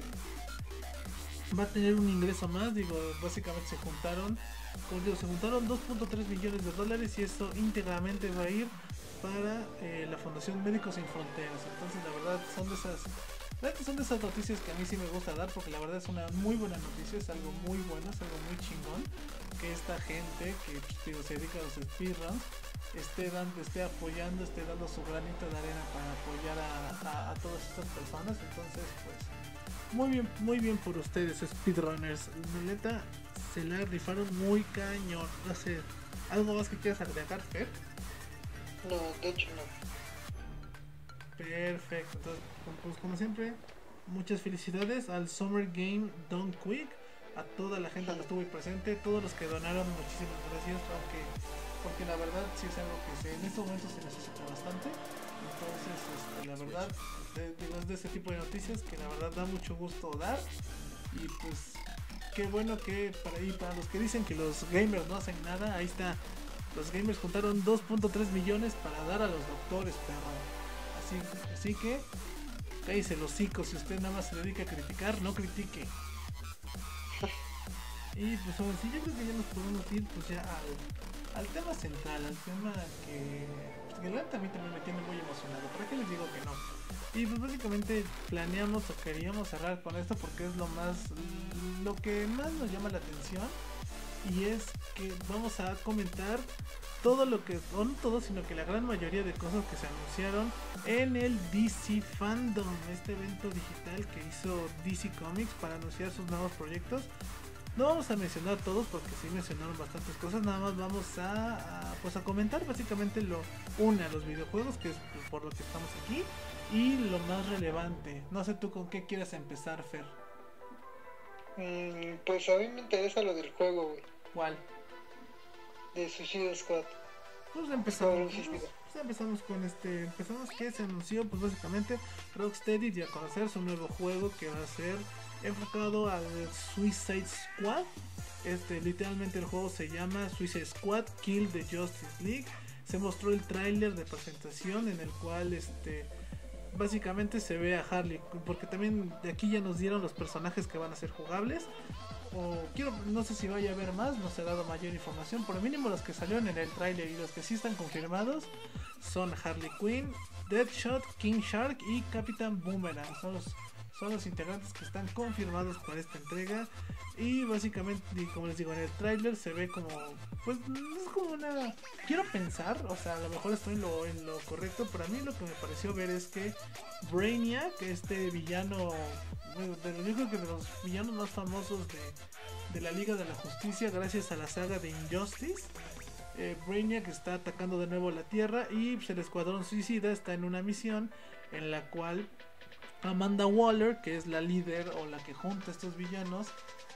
va a tener un ingreso más digo básicamente se juntaron como digo, se juntaron 2.3 millones de dólares y esto íntegramente va a ir para eh, la Fundación Médicos Sin Fronteras. Entonces la verdad son de esas son de esas noticias que a mí sí me gusta dar porque la verdad es una muy buena noticia, es algo muy bueno, es algo muy chingón que esta gente que pues, se dedica a los speedruns esté dando, esté apoyando, esté dando su granito de arena para apoyar a, todas estas personas. Entonces, pues, muy bien, muy bien por ustedes, speedrunners. Neta, se la rifaron muy cañón. No sé, ¿algo más que quieras agregar, Fer? No, de hecho no. Perfecto, entonces, pues como siempre, muchas felicidades al Summer Game Done Quick, a toda la gente que estuvo presente, todos los que donaron, muchísimas gracias, aunque porque la verdad sí es algo que en estos momentos se necesita bastante. Entonces, este, la verdad, es de ese tipo de noticias que la verdad da mucho gusto dar. Y pues, qué bueno que para, y para los que dicen que los gamers no hacen nada, ahí está. Los gamers juntaron 2.3 millones para dar a los doctores, perro. Así, así que, cállese los hocico. Si usted nada más se dedica a criticar, no critique. Y pues si yo creo que ya nos podemos ir pues ya al tema central, al tema que que la a mí también me tiene muy emocionado. ¿Para qué les digo que no? Y pues básicamente planeamos o queríamos cerrar con esto porque es lo más, lo que más nos llama la atención. Y es que vamos a comentar todo lo que, no todo, sino que la gran mayoría de cosas que se anunciaron en el DC Fandom, este evento digital que hizo DC Comics para anunciar sus nuevos proyectos. No vamos a mencionar todos porque sí mencionaron bastantes cosas, nada más vamos a, pues a comentar básicamente lo una los videojuegos que es por lo que estamos aquí y lo más relevante. No sé tú con qué quieres empezar, Fer. Mm, pues a mí me interesa lo del juego, güey. ¿Cuál? De Suicide Squad. Pues empezamos, pues, empezamos con este, empezamos que se anunció pues básicamente Rocksteady ya a conocer su nuevo juego que va a ser enfocado al Suicide Squad. Este, literalmente el juego se llama Suicide Squad Kill the Justice League. Se mostró el tráiler de presentación en el cual este básicamente se ve a Harley, porque también de aquí ya nos dieron los personajes que van a ser jugables. No sé si vaya a haber más, no se ha dado mayor información. Por lo mínimo los que salieron en el tráiler y los que sí están confirmados son Harley Quinn, Deadshot, King Shark y Capitán Boomerang. Son los son los integrantes que están confirmados para esta entrega. Y básicamente, como les digo, en el tráiler se ve como, pues es como una... Quiero pensar, o sea, a lo mejor estoy en lo, en lo correcto, pero a mí lo que me pareció ver es que Brainiac, este villano, de, yo que de los villanos más famosos de, de la Liga de la Justicia, gracias a la saga de Injustice, eh, Brainiac está atacando de nuevo la Tierra y pues, el Escuadrón Suicida está en una misión en la cual Amanda Waller, que es la líder o la que junta a estos villanos,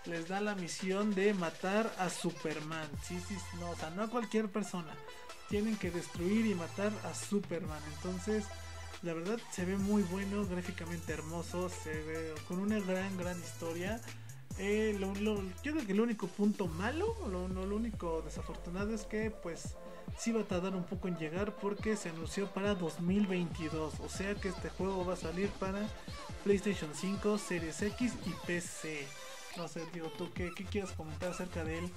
les da la misión de matar a Superman. Sí, sí, no, o sea, no a cualquier persona. Tienen que destruir y matar a Superman. Entonces, la verdad se ve muy bueno, gráficamente hermoso, se ve con una gran, gran historia. Eh, yo creo que el único punto malo, lo, lo único desafortunado es que pues sí va a tardar un poco en llegar porque se anunció para 2022. O sea que este juego va a salir para PlayStation 5, Series X y PC. No sé, digo, ¿tú qué, qué quieres comentar acerca de él?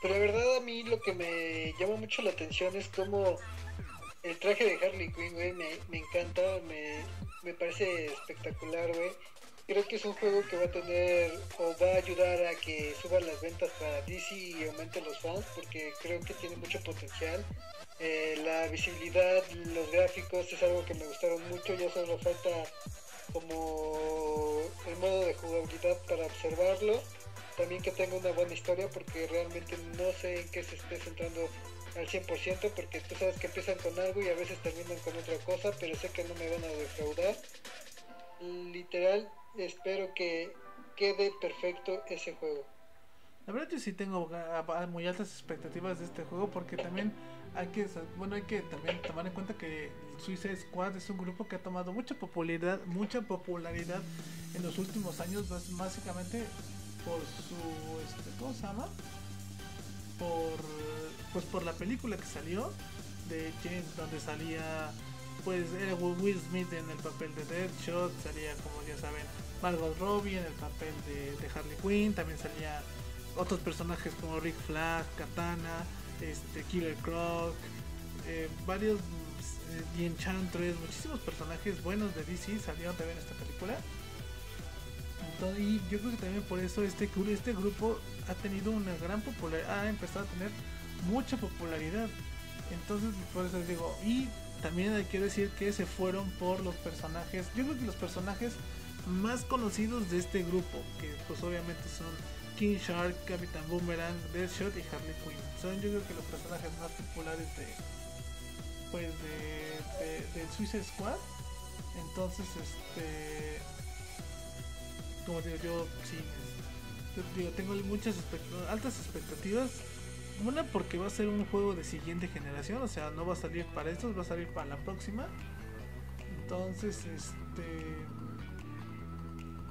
Pero la verdad a mí lo que me llama mucho la atención es como el traje de Harley Quinn, güey, me, me encanta, me, me parece espectacular, güey creo que es un juego que va a tener o va a ayudar a que suban las ventas para DC y aumente los fans porque creo que tiene mucho potencial. Eh, la visibilidad, los gráficos es algo que me gustaron mucho, ya solo falta como el modo de jugabilidad para observarlo. También que tenga una buena historia porque realmente no sé en qué se esté centrando al 100% porque tú sabes que empiezan con algo y a veces terminan con otra cosa, pero sé que no me van a defraudar. Literal, espero que quede perfecto ese juego. La verdad yo sí tengo muy altas expectativas de este juego porque también hay que bueno hay que también tomar en cuenta que Suicide Squad es un grupo que ha tomado mucha popularidad mucha popularidad en los últimos años básicamente por su este, ¿cómo se llama? por pues por la película que salió de James donde salía pues era Will Smith en el papel de Deadshot salía como ya saben Margot Robbie en el papel de, Harley Quinn, también salía otros personajes como Rick Flag, Katana, este, Killer Croc, eh, varios eh, Enchantress, muchísimos personajes buenos de DC salieron también en esta película. y yo creo que también por eso este, este grupo ha tenido una gran popularidad, ha empezado a tener mucha popularidad. Entonces, por eso les digo, y también hay que decir que se fueron por los personajes. Yo creo que los personajes más conocidos de este grupo, que pues obviamente son King Shark, Capitán Boomerang, Deathshot y Harley Quinn. Son yo creo que los personajes más populares de pues de, de, Suicide Squad. Entonces este como digo yo sí yo tengo muchas altas expectativas. Una porque va a ser un juego de siguiente generación, o sea, no va a salir para estos, va a salir para la próxima. Entonces, este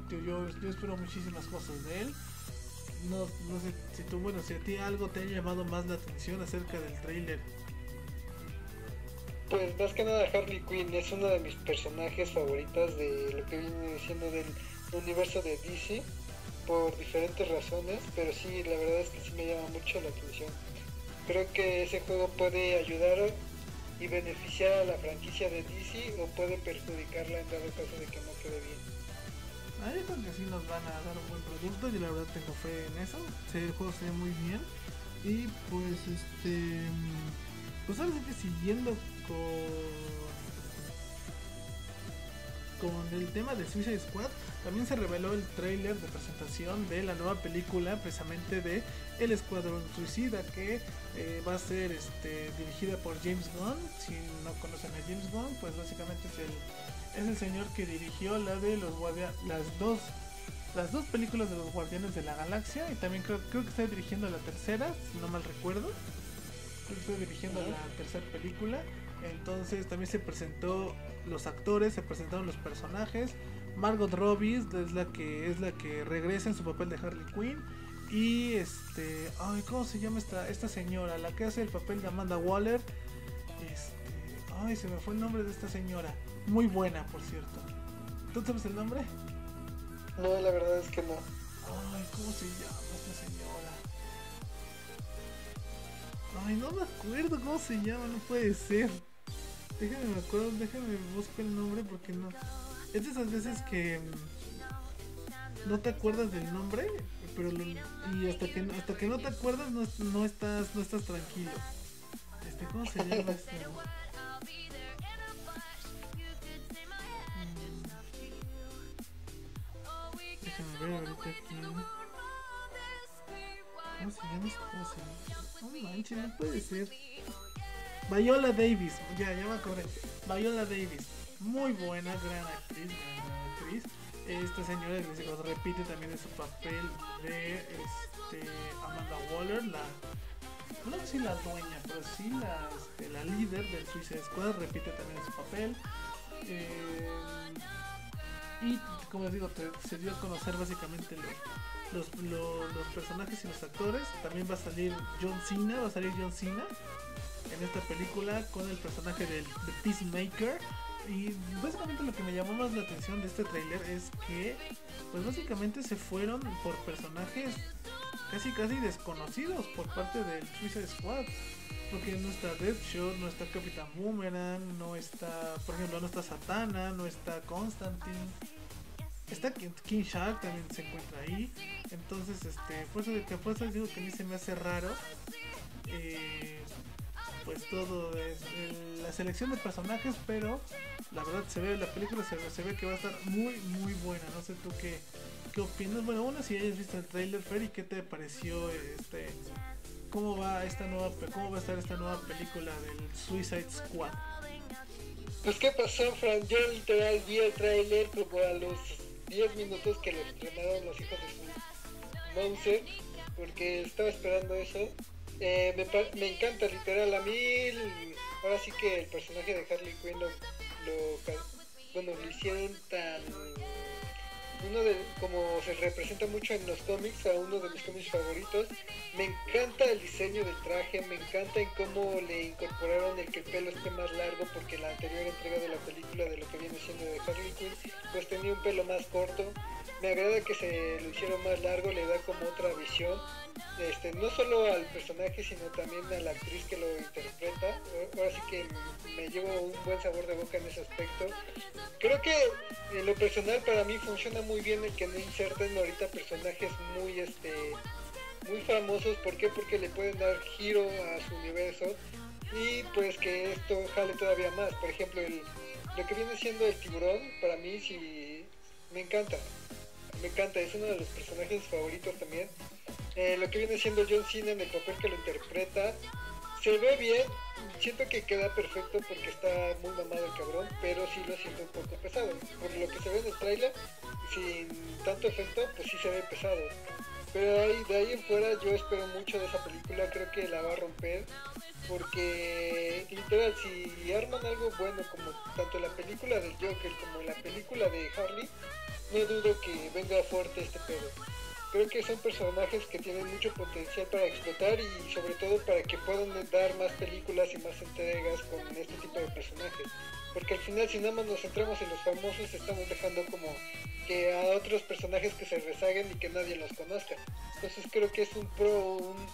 yo, espero muchísimas cosas de él. No, no sé si tú, bueno, si a ti algo te ha llamado más la atención acerca del trailer. Pues más que nada Harley Quinn es una de mis personajes favoritas de lo que viene diciendo del universo de DC por diferentes razones, pero sí, la verdad es que sí me llama mucho la atención. Creo que ese juego puede ayudar y beneficiar a la franquicia de DC o puede perjudicarla en dado caso de que no quede bien. Ah, yo creo que sí nos van a dar un buen producto, yo la verdad tengo fe en eso, el juego se ve muy bien y pues este pues ahora sí que siguiendo con con el tema de Suicide Squad, también se reveló el tráiler de presentación de la nueva película precisamente de El Escuadrón Suicida que eh, va a ser este, dirigida por James Gunn. Si no conocen a James Gunn, pues básicamente es el, es el señor que dirigió la de los las dos las dos películas de los Guardianes de la Galaxia y también creo, creo que está dirigiendo la tercera, si no mal recuerdo. Creo que está dirigiendo la tercera película. Entonces también se presentó los actores, se presentaron los personajes. Margot Robbie es la que es la que regresa en su papel de Harley Quinn y este, ay, ¿cómo se llama esta esta señora? La que hace el papel de Amanda Waller. Este, ay, se me fue el nombre de esta señora. Muy buena, por cierto. ¿Tú sabes el nombre? No, la verdad es que no. Ay, ¿cómo se llama esta señora? Ay, no me acuerdo cómo se llama, no puede ser. Déjame me acuerdo, déjame buscar el nombre porque no. Es de esas veces que mm, no te acuerdas del nombre, pero y hasta que hasta que no te acuerdas no, no estás no estás tranquilo. Este, ¿cómo se llama este? Déjame ver ahorita aquí. ¿Cómo se llama esta cosa? No manches, no puede ser. Viola Davis, ya, ya me acordé. Viola Davis, muy buena, gran actriz, gran, actriz. Esta señora repite también en su papel de este, Amanda Waller, la no sé si la dueña, pero sí la, este, la líder del Suicide Squad, repite también su papel. Eh, y como les digo, se dio a conocer básicamente los, los, los, personajes y los actores. También va a salir John Cena, va a salir John Cena en esta película con el personaje del de Peacemaker. Y básicamente lo que me llamó más la atención de este tráiler es que pues básicamente se fueron por personajes casi casi desconocidos por parte del Suicide Squad. Porque no está Deadshot, no está Capitán Boomerang, no está, por ejemplo, no está Satana, no está Constantine. Está King Shark también se encuentra ahí. Entonces, este, por eso, por eso digo que a mí se me hace raro. Eh, pues todo es la selección de personajes, pero la verdad se ve, la película se, se, ve que va a estar muy, muy buena. No sé tú qué, qué opinas. Bueno, uno si hayas visto el trailer, Ferry, ¿qué te pareció este? ¿Cómo va esta nueva, cómo va a estar esta nueva película del Suicide Squad? Pues qué pasó, Fran, yo literal vi el trailer como a los 10 minutos que lo estrenaron los hijos de su Mouser, porque estaba esperando eso me, me, encanta, literal. A mí, ahora sí que el personaje de Harley Quinn lo, bueno, lo hicieron tan. Uno de, como se representa mucho en los cómics, a uno de mis cómics favoritos. Me encanta el diseño del traje, me encanta en cómo le incorporaron el que el pelo esté más largo, porque la anterior entrega de la película de lo que viene siendo de Harley Quinn, pues tenía un pelo más corto. Me agrada que se lo hicieron más largo, le da como otra visión este, no solo al personaje, sino también a la actriz que lo interpreta. Ahora sí que me llevo un buen sabor de boca en ese aspecto. Creo que en lo personal para mí funciona muy bien el que no inserten ahorita personajes muy este muy famosos. ¿Por qué? Porque le pueden dar giro a su universo y pues que esto jale todavía más. Por ejemplo, el, lo que viene siendo el tiburón, para mí sí me encanta. Me encanta, es uno de los personajes favoritos también. Eh, lo que viene siendo John Cena en el papel que lo interpreta. Se ve bien, siento que queda perfecto porque está muy mamado el cabrón, pero sí lo siento un poco pesado. Por lo que se ve en el trailer, sin tanto efecto, pues sí se ve pesado. Pero ahí, de ahí en fuera yo espero mucho de esa película, creo que la va a romper. Porque literal, si arman algo bueno como tanto la película del Joker como la película de Harley, no dudo que venga fuerte este pedo creo que son personajes que tienen mucho potencial para explotar y sobre todo para que puedan dar más películas y más entregas con este tipo de personajes. Porque al final si nada más nos centramos en los famosos estamos dejando como que a otros personajes que se rezaguen y que nadie los conozca. Entonces creo que es un pro, un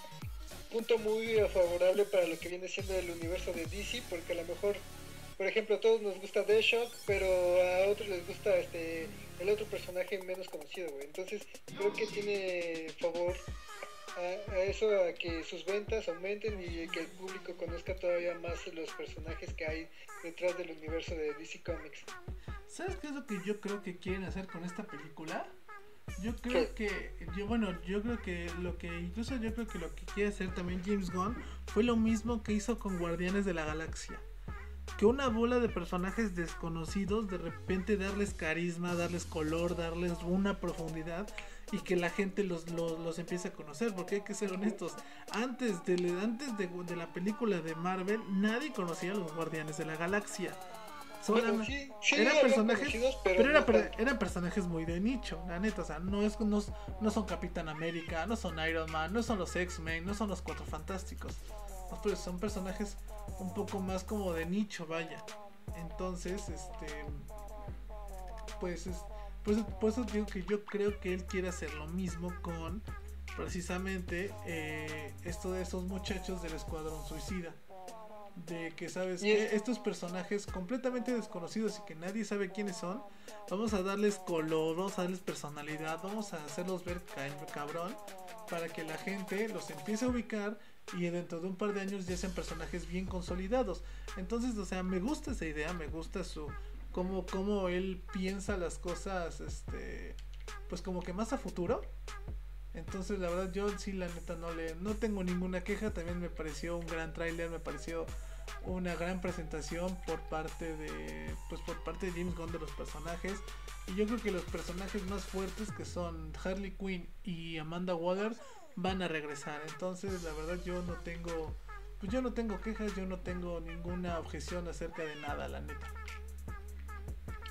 punto muy favorable para lo que viene siendo el universo de DC, porque a lo mejor, por ejemplo, a todos nos gusta Deathstroke, pero a otros les gusta este el otro personaje menos conocido, güey. Entonces, creo que tiene favor a, eso, a que sus ventas aumenten y que el público conozca todavía más los personajes que hay detrás del universo de DC Comics. ¿Sabes qué es lo que yo creo que quieren hacer con esta película? Yo creo que, yo bueno, yo creo que lo que, incluso yo creo que lo que quiere hacer también James Gunn fue lo mismo que hizo con Guardianes de la Galaxia. Que una bola de personajes desconocidos, de repente darles carisma, darles color, darles una profundidad y que la gente los, los, empiece a conocer. Porque hay que ser honestos, antes, de, antes de, de la película de Marvel, nadie conocía a los Guardianes de la Galaxia eran personajes, pero, eran personajes muy de nicho, la neta, o sea, no es no, no son Capitán América, no son Iron Man, no son los X-Men, no son los Cuatro Fantásticos. son personajes un poco más como de nicho, vaya. Entonces, este pues es, pues, por eso digo que yo creo que él quiere hacer lo mismo con precisamente eh, esto de esos muchachos del Escuadrón Suicida de que sabes que estos personajes completamente desconocidos y que nadie sabe quiénes son, vamos a darles color, vamos a darles personalidad, vamos a hacerlos ver cabrón para que la gente los empiece a ubicar y dentro de un par de años ya sean personajes bien consolidados. Entonces, o sea, me gusta esa idea, me gusta su cómo, cómo él piensa las cosas, este, pues como que más a futuro. Entonces, la verdad, yo sí, la neta, no le no tengo ninguna queja. También me pareció un gran tráiler, me pareció una gran presentación por parte de pues por parte de James Gunn de los personajes y yo creo que los personajes más fuertes que son Harley Quinn y Amanda Waller van a regresar entonces la verdad yo no tengo pues yo no tengo quejas yo no tengo ninguna objeción acerca de nada la neta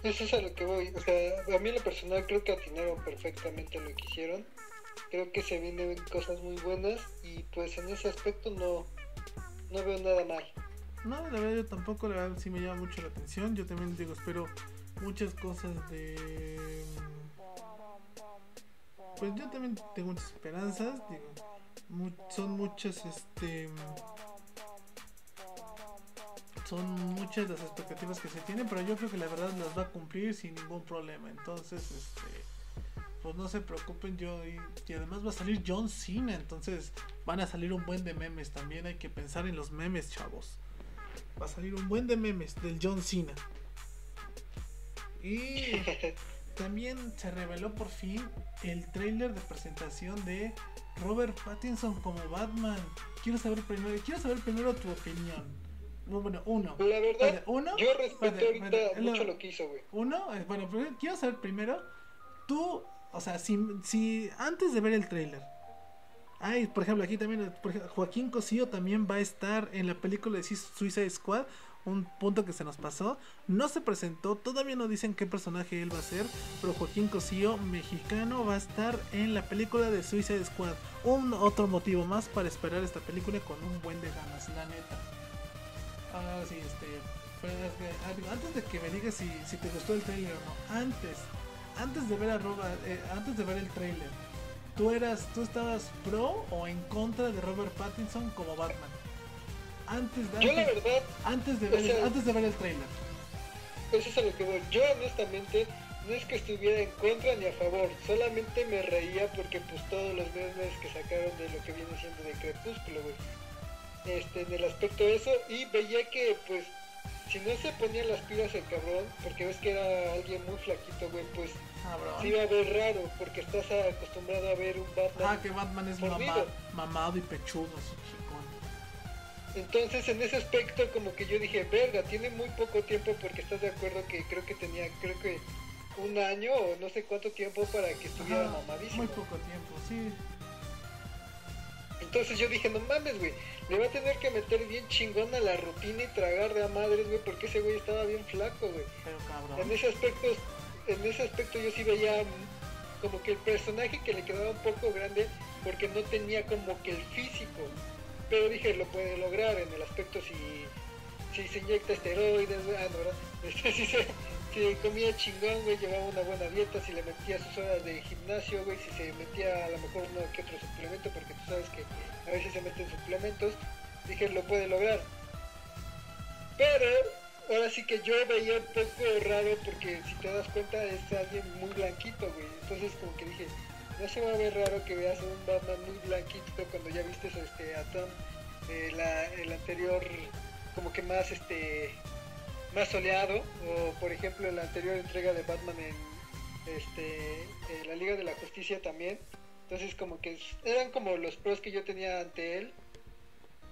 eso es a lo que voy o sea a mí en lo personal creo que atinaron perfectamente lo que hicieron creo que se vienen cosas muy buenas y pues en ese aspecto no, no veo nada mal. No, la verdad yo tampoco, la verdad sí me llama mucho la atención. Yo también digo, espero muchas cosas de... Pues yo también tengo muchas esperanzas, digo, son muchas, este... Son muchas las expectativas que se tienen, pero yo creo que la verdad las va a cumplir sin ningún problema. Entonces, este pues no se preocupen yo y, además va a salir John Cena entonces van a salir un buen de memes también hay que pensar en los memes chavos va a salir un buen de memes del John Cena y también se reveló por fin el trailer de presentación de Robert Pattinson como Batman quiero saber primero quiero saber primero tu opinión bueno, uno. La verdad, uno, yo respeto ahorita mucho lo que hizo, güey. Uno, eh, bueno, quiero saber primero, tú o sea, si, si antes de ver el trailer. Ay, por ejemplo, aquí también Joaquín Cosío también va a estar en la película de Suicide Squad. Un punto que se nos pasó. No se presentó, todavía no dicen qué personaje él va a ser. Pero Joaquín Cosío, mexicano, va a estar en la película de Suicide Squad. Un otro motivo más para esperar esta película con un buen de ganas, la neta. Ah, sí, este. Pues, ah, antes de que me digas si, si te gustó el trailer o no, antes antes de ver a Robert, eh, antes de ver el trailer, ¿tú eras, tú estabas pro o en contra de Robert Pattinson como Batman? Antes de, yo la verdad, antes de ver, antes de ver el trailer. Eso es a lo que voy. Yo honestamente no es que estuviera en contra ni a favor, solamente me reía porque pues todos los memes que sacaron de lo que viene siendo de Crepúsculo, güey. Este, en el aspecto de eso, y veía que pues si no se ponía las pilas el cabrón, porque ves que era alguien muy flaquito, güey, pues se iba a ver raro, porque estás acostumbrado a ver un Batman. Ah, que Batman es mamado y pechudo. Entonces, en ese aspecto, como que yo dije, verga, tiene muy poco tiempo, porque estás de acuerdo que creo que tenía, creo que un año o no sé cuánto tiempo para que estuviera mamadísimo. Muy poco tiempo, sí. Entonces yo dije, no mames, güey, le va a tener que meter bien chingón a la rutina y tragar de a madres, güey, porque ese güey estaba bien flaco, güey. Pero cabrón. En ese aspecto, en ese aspecto yo sí veía como que el personaje que le quedaba un poco grande porque no tenía como que el físico. Pero dije, lo puede lograr en el aspecto si, si se inyecta esteroides, ah, no, ¿verdad? Este, si, comía chingón, güey, llevaba una buena dieta, si le metía sus horas de gimnasio, güey, si se metía a lo mejor uno que otro suplemento, porque tú sabes que a veces se meten suplementos, dije, lo puede lograr. Pero ahora sí que yo veía un poco raro porque si te das cuenta es alguien muy blanquito, güey. Entonces como que dije, no se va a ver raro que veas un Batman muy blanquito cuando ya viste este a Tom eh, el anterior como que más este más soleado o por ejemplo en la anterior entrega de Batman en este en la Liga de la Justicia también. Entonces como que eran como los pros que yo tenía ante él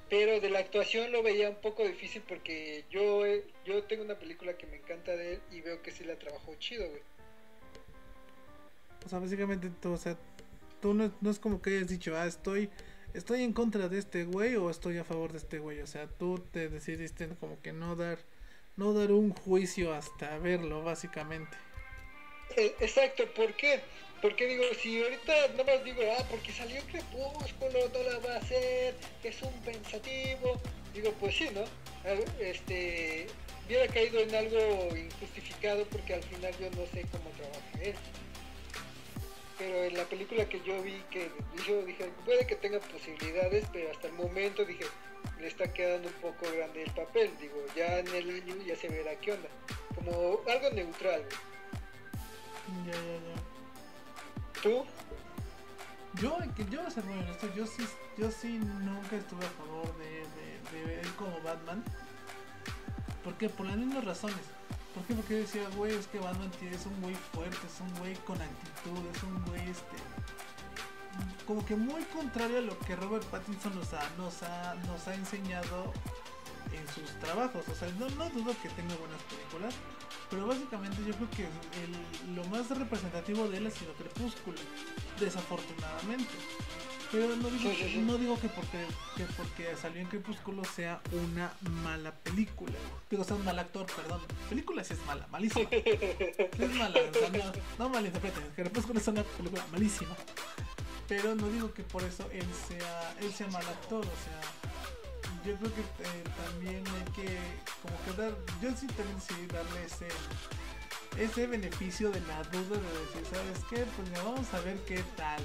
pero de la actuación lo veía un poco difícil porque yo yo tengo una película que me encanta de él y veo que sí la trabajó chido güey o sea básicamente tú, o sea tú no, no es como que hayas dicho ah estoy estoy en contra de este güey o estoy a favor de este güey. O sea, tú te decidiste como que no dar, no dar un juicio hasta verlo, básicamente. Eh, exacto, ¿por qué? Porque digo, si ahorita no más digo, ah, porque salió Crepúsculo, no la va a hacer, es un pensativo. Digo, pues sí, ¿no? Este, hubiera caído en algo injustificado porque al final yo no sé cómo trabaja él pero en la película que yo vi que yo dije puede que tenga posibilidades pero hasta el momento dije le está quedando un poco grande el papel. Digo ya en el año ya se verá qué onda. Como algo neutral. Ya ya ya. Tú yo yo voy a ser muy honesto yo sí yo sí nunca estuve a favor de, de, de él como Batman. Porque por las mismas razones ¿Por qué? Porque decía, güey, es que Batman es un güey fuerte, es un güey con actitud, es un güey este. Como que muy contrario a lo que Robert Pattinson nos ha, nos ha, nos ha enseñado en sus trabajos. O sea, no, no dudo que tenga buenas películas, pero básicamente yo creo que lo más representativo de él ha sido Crepúsculo, desafortunadamente. Pero no digo, no digo que porque, que porque salió en Crepúsculo sea una mala película. Digo, sea un mal actor, perdón. película sí es mala, malísima. es mala, o sea, no, no malinterpreten. Crepúsculo es una película malísima. Pero no digo que por eso él sea, él sea mal actor, o sea, yo creo que eh, también hay que como que dar, yo sí también decidí darle ese ese beneficio de la duda de decir, ¿sabes qué? Pues ya vamos a ver qué tal.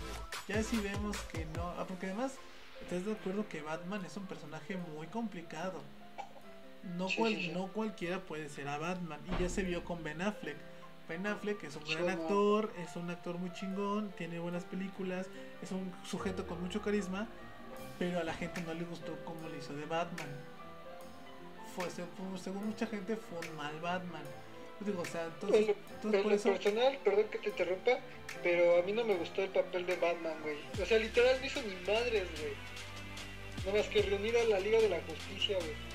Ya si vemos que no, ah, porque además, ¿estás de acuerdo que Batman es un personaje muy complicado? No, cual, no cualquiera puede ser a Batman. Y ya se vio con Ben Affleck. Ben Affleck es un gran actor, es un actor muy chingón, tiene buenas películas, es un sujeto con mucho carisma, pero a la gente no le gustó cómo le hizo de Batman. Fue, según mucha gente, fue un mal Batman. Digo, o sea, entonces, entonces por eso... personal, perdón que te interrumpa, pero a mí no me gustó el papel de Batman, güey. O sea, literal no hizo ni madres, güey. Nada más que reunir a la Liga de la Justicia, güey.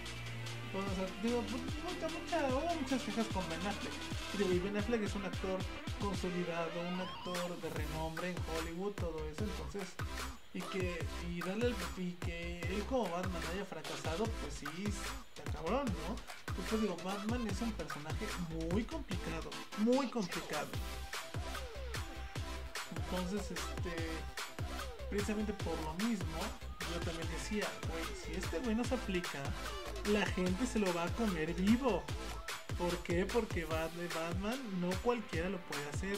Digo, pues, mucha, mucha, muchas quejas con Ben Affleck. Y Ben Affleck es un actor consolidado, un actor de renombre en Hollywood, todo eso, entonces, y que, y darle el, y que él como Batman haya fracasado, pues sí, está cabrón, ¿no? Pues digo, Batman es un personaje muy complicado, muy complicado. Entonces, este, precisamente por lo mismo, yo también decía, güey, si este güey no se aplica, la gente se lo va a comer vivo. ¿Por qué? Porque Batman no cualquiera lo puede hacer.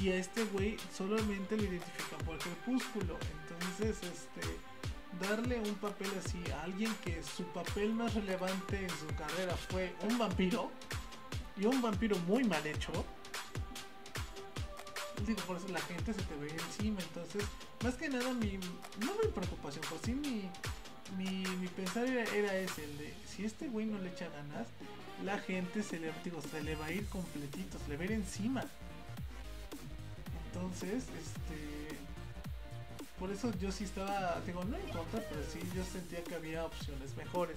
Y a este güey solamente lo identifican por crepúsculo. Entonces, este darle un papel así a alguien que su papel más relevante en su carrera fue un vampiro y un vampiro muy mal hecho por eso la gente se te ve encima entonces más que nada mi no mi preocupación pues sí mi mi, mi pensar era, ese el de si este güey no le echa ganas la gente se le digo se le va a ir completito se le va a ir encima entonces este por eso yo sí estaba, digo, no en contra, pero sí yo sentía que había opciones mejores.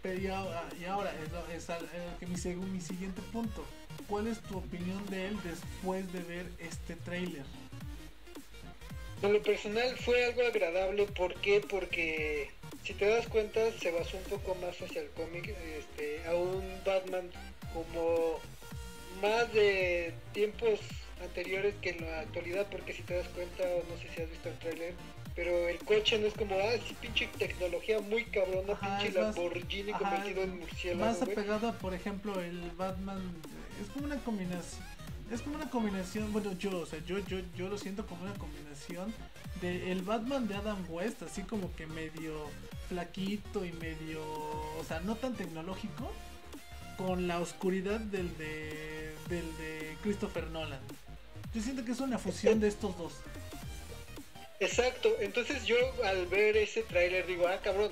Pero y ahora, y ahora es, que mi, mi siguiente punto. ¿Cuál es tu opinión de él después de ver este tráiler? En lo personal fue algo agradable, ¿por qué? Porque si te das cuenta se basó un poco más hacia el cómic, este, a un Batman como más de tiempos anteriores que en la actualidad, porque si te das cuenta, no sé si has visto el trailer, pero el coche no es como, ah, sí, pinche tecnología muy cabrona, Ajá, pinche es más- Lamborghini Ajá, convertido en murciélago, Más apegado a, por ejemplo, el Batman. Es como una combinación. Es como una combinación. Bueno, yo, o sea, yo, yo, yo lo siento como una combinación de el Batman de Adam West, así como que medio flaquito y medio. O sea, no tan tecnológico. Con la oscuridad del de. del de Christopher Nolan. Yo siento que es una fusión de estos dos. Exacto, entonces yo al ver ese tráiler digo, ah, cabrón,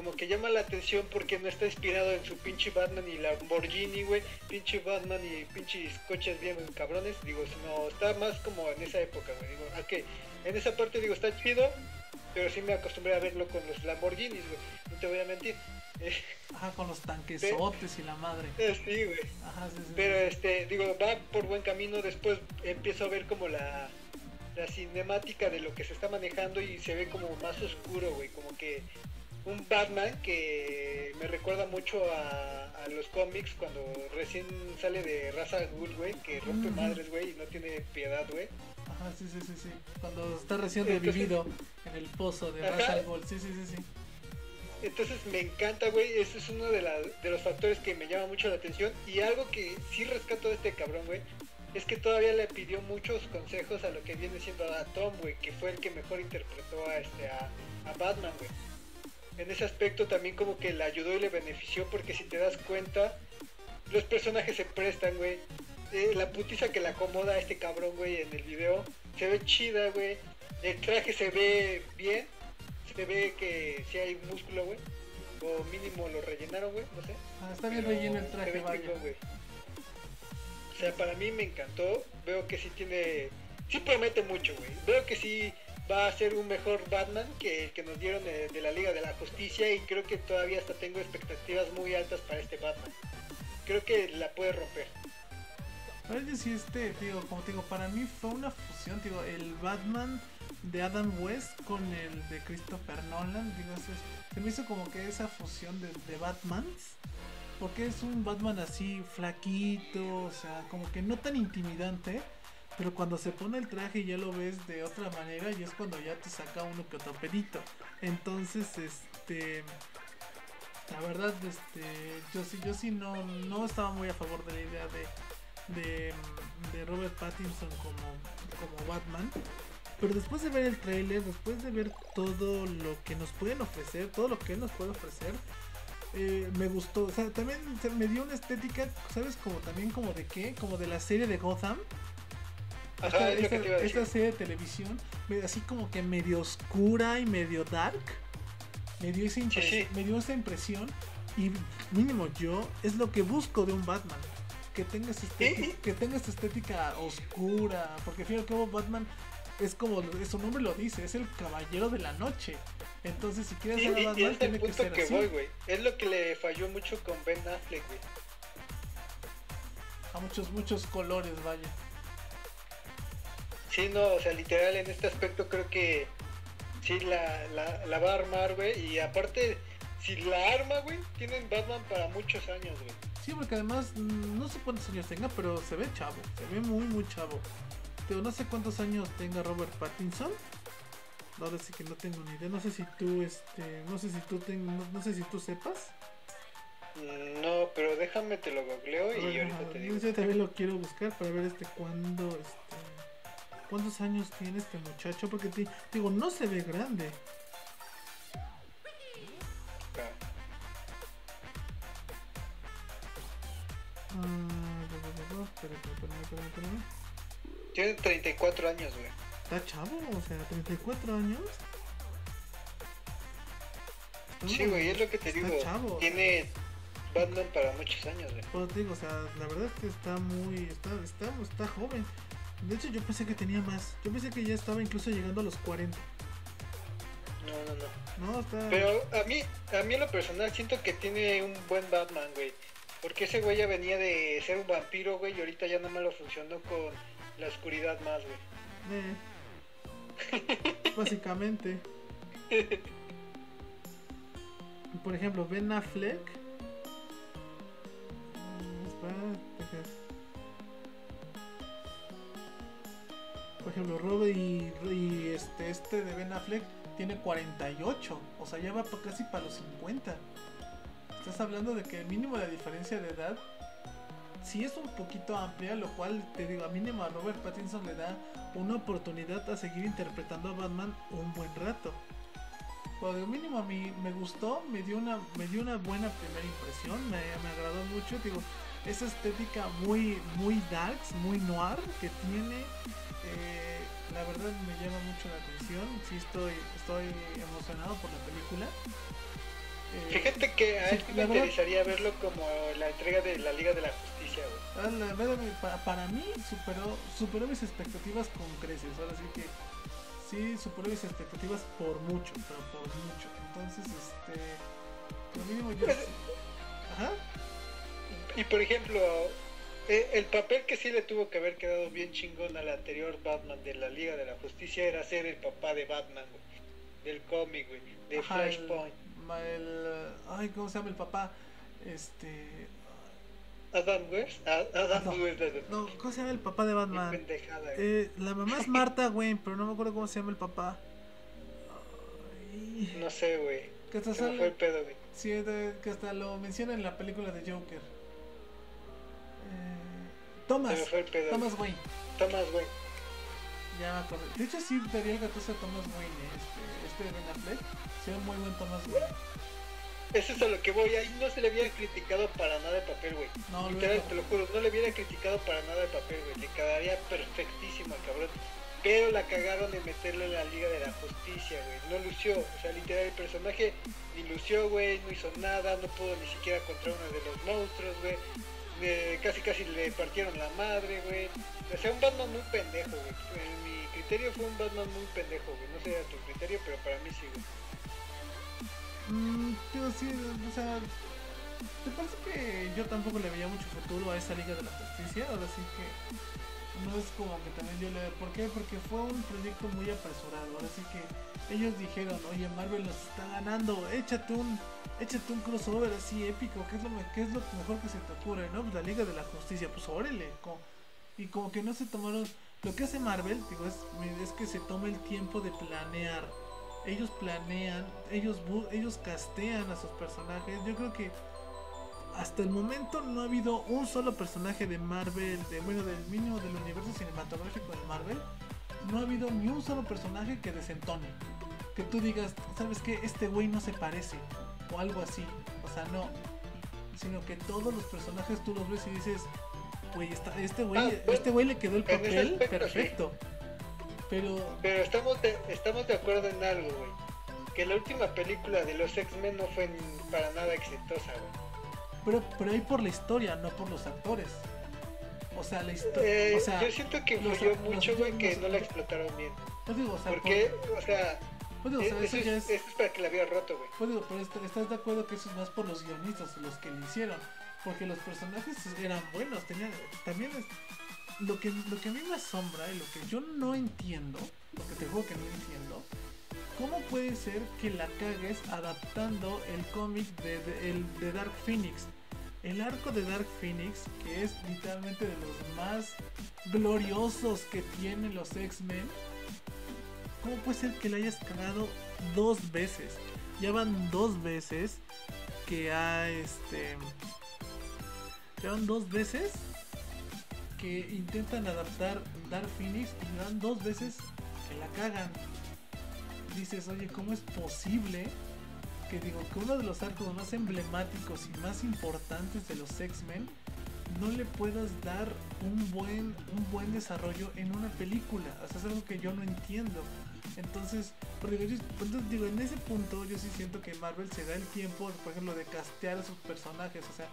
como que llama la atención porque no está inspirado en su pinche Batman y Lamborghini, güey, pinche Batman y pinches coches bien cabrones, digo, no, está más como en esa época, güey, digo, ah, que en esa parte digo, está chido, pero sí me acostumbré a verlo con los Lamborghinis, güey, no te voy a mentir. Ajá, con los tanquesotes y la madre. eh, sí, güey. Ajá, sí, sí. Pero este, digo, va por buen camino. Después empiezo a ver como la, la cinemática de lo que se está manejando y se ve como más oscuro, güey. Como que un Batman que me recuerda mucho a, a los cómics cuando recién sale de raza Ghul, güey, que rompe Ujú. madres, güey, y no tiene piedad, güey. Ajá, sí, sí, sí, sí. Cuando está recién Entonces- revivido en el pozo de Ajá. Ra's al Ghul. Sí, sí, sí, sí. Entonces me encanta, güey. Ese es uno de, la- de los factores que me llama mucho la atención. Y algo que sí rescato de este cabrón, güey, es que todavía le pidió muchos consejos a lo que viene siendo a Tom, güey, que fue el que mejor interpretó a, este, a, a Batman, güey. En ese aspecto también como que le ayudó y le benefició porque si te das cuenta, los personajes se prestan, güey. Eh, la putiza que le acomoda a este cabrón, güey, en el video, se ve chida, güey. El traje se ve bien, se ve que si hay músculo, güey. O mínimo lo rellenaron, güey, no sé. Ah, está bien relleno el traje, güey. O sea, para mí me encantó. Veo que sí tiene. Sí promete mucho, güey. Veo que sí va a ser un mejor Batman que que nos dieron de, la Liga de la Justicia. Y creo que todavía hasta tengo expectativas muy altas para este Batman. Creo que la puede romper. Pero yo sí, este, digo, como digo, para mí fue una fusión, digo, el Batman de Adam West con el de Christopher Nolan, digo, se me hizo como que esa fusión de, de Batmans, porque es un Batman así flaquito, o sea, como que no tan intimidante, pero cuando se pone el traje ya lo ves de otra manera y es cuando ya te saca uno que otro pedito. Entonces, este, la verdad, este, yo sí, yo sí no, no estaba muy a favor de la idea de, de, Robert Pattinson como, como Batman. Pero después de ver el trailer, después de ver todo lo que nos pueden ofrecer, todo lo que él nos puede ofrecer, eh, me gustó. O sea, también me dio una estética, ¿sabes? Como también como de qué? Como de la serie de Gotham. Esta, que esta- esta serie de televisión, así como que medio oscura y medio dark. Me dio, esa impres- sí. me dio esa impresión. Y mínimo yo es lo que busco de un Batman. Que tenga esa estética, que tenga esta estética oscura. Porque al fin y al cabo Batman es como su nombre lo dice, es el caballero de la noche. Entonces si quieres ser y- y Batman es el tiene que punto ser que, así. voy. Es lo que le falló mucho con Ben Affleck, güey. A muchos, muchos colores, vaya. Sí, no, o sea, literal en este aspecto creo que sí la, la, la va a armar, güey. Y aparte, si la arma, güey, tienen Batman para muchos años, güey. Sí, porque además mm, no sé cuántos años tenga, pero se ve chavo, se ve muy muy chavo. Pero no sé cuántos años tenga Robert Pattinson. Ahora sí que no tengo ni idea. No sé si tú, este, no sé si tú ten- no, no sé si tú sepas. Mm, No, pero déjame te lo googleo y ahorita te yo también lo quiero buscar para ver este cuándo, este, cuántos años tiene este muchacho, porque ti- digo no se ve grande. Tiene 34 años, güey. Está chavo, o sea, 34 años. Sí, güey, es lo que te digo. chavo. Tiene Batman para muchos años, güey. Pues digo, o sea, la verdad es que está muy. Está, está, está joven. De hecho, yo pensé que tenía más. Yo pensé que ya estaba incluso llegando a los 40. No, no, no. No, está. Pero a mí, a mí en lo personal siento que tiene un buen Batman, güey. Porque ese güey ya venía de ser un vampiro, güey, y ahorita ya nada más lo funcionó con la oscuridad más, güey. eh, básicamente. Por ejemplo, Ben Affleck. Mm, espera, Por ejemplo, Robert y, este, este de Ben Affleck tiene 48, o sea, ya va casi para los 50. Estás hablando de que mínimo de diferencia de edad sí es un poquito amplia, lo cual te digo, a mínimo a Robert Pattinson le da una oportunidad a seguir interpretando a Batman un buen rato. Por lo mínimo a mí me gustó, me dio una, me dio una buena primera impresión, me, me agradó mucho, digo, esa estética muy, muy darks, muy noir que tiene. Eh, la verdad me llama mucho la atención. Sí estoy, estoy emocionado por la película. Eh, Fíjate que a él me interesaría verlo como la entrega de la Liga de la Justicia, ah, para, mí superó, superó mis expectativas con creces. Ahora sí que sí superó mis expectativas por mucho, pero por mucho. Entonces, este, lo mínimo yo. Pues, Ajá. Y por ejemplo, eh, el papel que sí le tuvo que haber quedado bien chingón al anterior Batman de la Liga de la Justicia era ser el papá de Batman, Del cómic, güey. De Flashpoint. El, ay, ¿cómo se llama el papá? Este. Adam West. Adam no, West. No, ¿cómo se llama el papá de Batman? eh, la mamá es Marta Wayne, pero no me acuerdo cómo se llama el papá. No sé, güey. Que hasta fue el pedo, güey. Sí, que hasta lo menciona en la película de Joker. Thomas. Thomas Wayne. Thomas Wayne. Ya me. De hecho, sí daría el gatoso a Thomas Wayne. Este, este de Ben Affleck. Sí, muy buen Thomas Wayne. Eso es a lo que voy. Ahí no se le hubiera criticado para nada el papel, güey. No, Literal, te lo juro. No le hubiera criticado para nada el papel, güey. Le quedaría perfectísimo al cabrón. Pero la cagaron de meterlo en la Liga de la Justicia, güey. No lució. O sea, literal, el personaje ni lució, güey. No hizo nada. No pudo ni siquiera contra uno de los monstruos, güey casi casi le partieron la madre, güey. O sea, un Batman muy pendejo, güey. En mi criterio fue un Batman muy pendejo, güey. No sé a tu criterio, pero para mí sí, güey. Mmm, sí, o sea, ¿te parece que yo tampoco le veía mucho futuro a esa Liga de la Justicia? Ahora sí que no es como que también yo le... ¿Por qué? Porque fue un proyecto muy apresurado. Ahora sí que ellos dijeron, oye, Marvel nos está ganando, échate un échate un crossover así épico, ¿qué es lo, qué es lo mejor que se te ocurre? ¿No? Pues la Liga de la Justicia, pues órale. y como que no se tomaron. Lo que hace Marvel, digo, es, es que se toma el tiempo de planear. Ellos planean, ellos, ellos castean a sus personajes. Yo creo que hasta el momento no ha habido un solo personaje de Marvel, de bueno, del mínimo del universo cinematográfico de Marvel. No ha habido ni un solo personaje que desentone. Que tú digas, ¿sabes qué? Este güey no se parece o algo así. O sea, no. Sino que todos los personajes tú los ves y dices, güey, este güey ah, este güey le quedó el papel perfecto. Pero... Pero estamos de, estamos de acuerdo en algo, güey. Que la última película de los X-Men no fue para nada exitosa, güey. Pero, pero ahí por la historia, no por los actores. O sea, la historia. Eh, o sea, yo siento que influyó mucho, güey, que no la explotaron bien. Pues digo, o sea, Porque, o sea, pues digo, eso, ya es, es para que la había roto, güey. Pues digo, pero estás de acuerdo que eso es más por los guionistas, los que le hicieron. Porque los personajes eran buenos, tenían. También es. Lo que, lo que a mí me asombra y lo que yo no entiendo, porque te digo que no entiendo, ¿cómo puede ser que la cagues adaptando el cómic de, el, de Dark Phoenix? El arco de Dark Phoenix, que es literalmente de los más gloriosos que tienen los X-Men, ¿Cómo puede ser que le hayas cagado dos veces? Ya van dos veces que ha este. Ya van dos veces que intentan adaptar Dark Phoenix y van dos veces que la cagan. Dices, oye, ¿cómo es posible que digo que uno de los arcos más emblemáticos y más importantes de los X-Men no le puedas dar un buen, un buen desarrollo en una película? O sea, es algo que yo no entiendo. Entonces, entonces, digo, en ese punto yo sí siento que Marvel se da el tiempo, por ejemplo, de castear a sus personajes. O sea,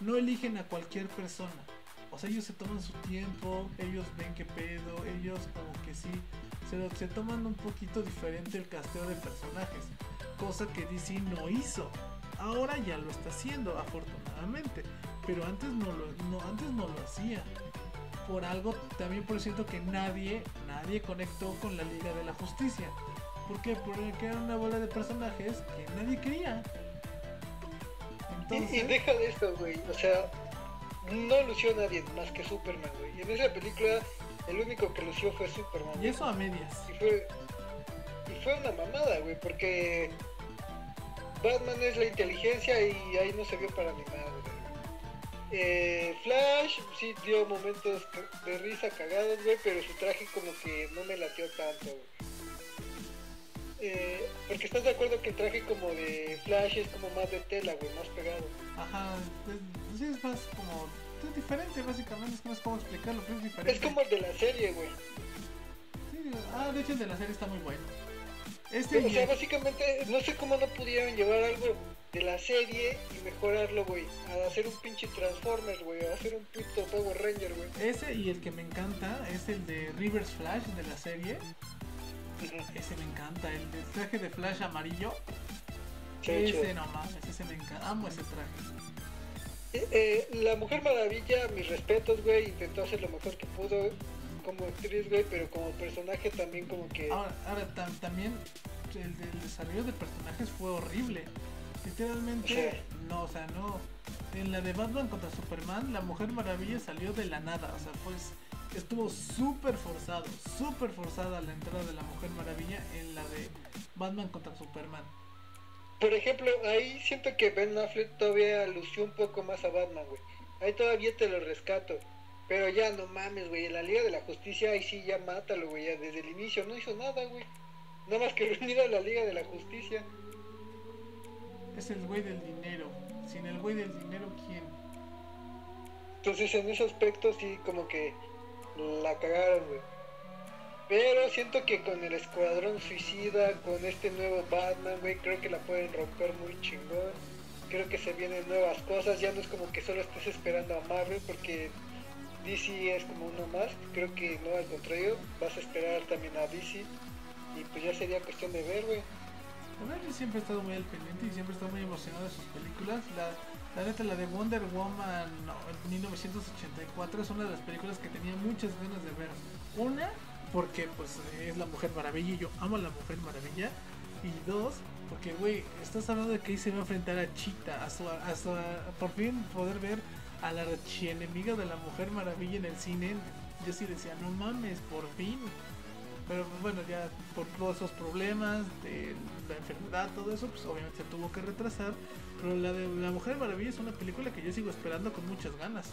no eligen a cualquier persona. O sea, ellos se toman su tiempo, ellos ven qué pedo, ellos como que sí, se, se toman un poquito diferente el casteo de personajes. Cosa que DC no hizo. Ahora ya lo está haciendo, afortunadamente. Pero antes no lo, no, antes no lo hacía por algo, también por cierto que nadie, nadie conectó con la Liga de la Justicia. ¿Por qué? Porque era una bola de personajes que nadie quería. Entonces... Y, deja de esto, güey. O sea, no lució nadie más que Superman, güey. Y en esa película el único que lució fue Superman. Y eso a medias. Y fue... y fue una mamada, güey, porque Batman es la inteligencia y ahí no se vio para ni madre. Eh, Flash sí dio momentos de risa cagados, güey, pero su traje como que no me latió tanto, güey. Eh, porque estás de acuerdo que el traje como de Flash es como más de tela, güey, más pegado. Ajá, es, sí es más como... Es diferente, básicamente, es que no es como explicarlo, pero es diferente. Es como el de la serie, güey. Sí, ah, de hecho el de la serie está muy bueno. Este o sea, básicamente, no sé cómo no pudieron llevar algo de la serie y mejorarlo, güey. A hacer un pinche Transformers, güey. A hacer un puto Power Ranger, güey. Ese y el que me encanta es el de Rivers Flash de la serie. Ese me encanta, el, traje de Flash amarillo. ese no mames, ese me encanta. Amo ese traje. Eh, eh, la Mujer Maravilla, mis respetos, güey, intentó hacer lo mejor que pudo como actriz, güey, pero como personaje también como que... Ahora, también el, desarrollo de personajes fue horrible. Literalmente, no, o sea, no. En la de Batman contra Superman, la Mujer Maravilla salió de la nada, o sea, pues estuvo súper forzado, súper forzada la entrada de la Mujer Maravilla en la de Batman contra Superman. Por ejemplo, ahí siento que Ben Affleck todavía lució un poco más a Batman, güey. Ahí todavía te lo rescato. Pero ya no mames, güey. En la Liga de la Justicia, ahí sí ya mátalo, güey. desde el inicio no hizo nada, güey. Nada más que reunir a la Liga de la Justicia. Es el güey del dinero. Sin el güey del dinero, ¿quién? Entonces, en ese aspecto, sí, como que la cagaron, güey. Pero siento que con el Escuadrón Suicida, con este nuevo Batman, güey, creo que la pueden romper muy chingón. Creo que se vienen nuevas cosas. Ya no es como que solo estés esperando a Marvel, porque DC es como uno más, creo que no, al contrario, vas a esperar también a DC y pues ya sería cuestión de ver, güey. Yo siempre he estado muy al pendiente y siempre he estado muy emocionado de sus películas. La, la neta, la de Wonder Woman no, en 1984 es una de las películas que tenía muchas ganas de ver. Una, porque pues es la Mujer Maravilla y yo amo a la Mujer Maravilla. Y dos, porque güey, estás hablando de que ahí se va a enfrentar a Chita, a su, a su, por fin poder ver a la archienemiga de la Mujer Maravilla en el cine, yo sí decía, no mames, por fin. Pero pues, bueno, ya por todos esos problemas de la enfermedad, todo eso, pues obviamente se tuvo que retrasar. Pero la de La Mujer Maravilla es una película que yo sigo esperando con muchas ganas.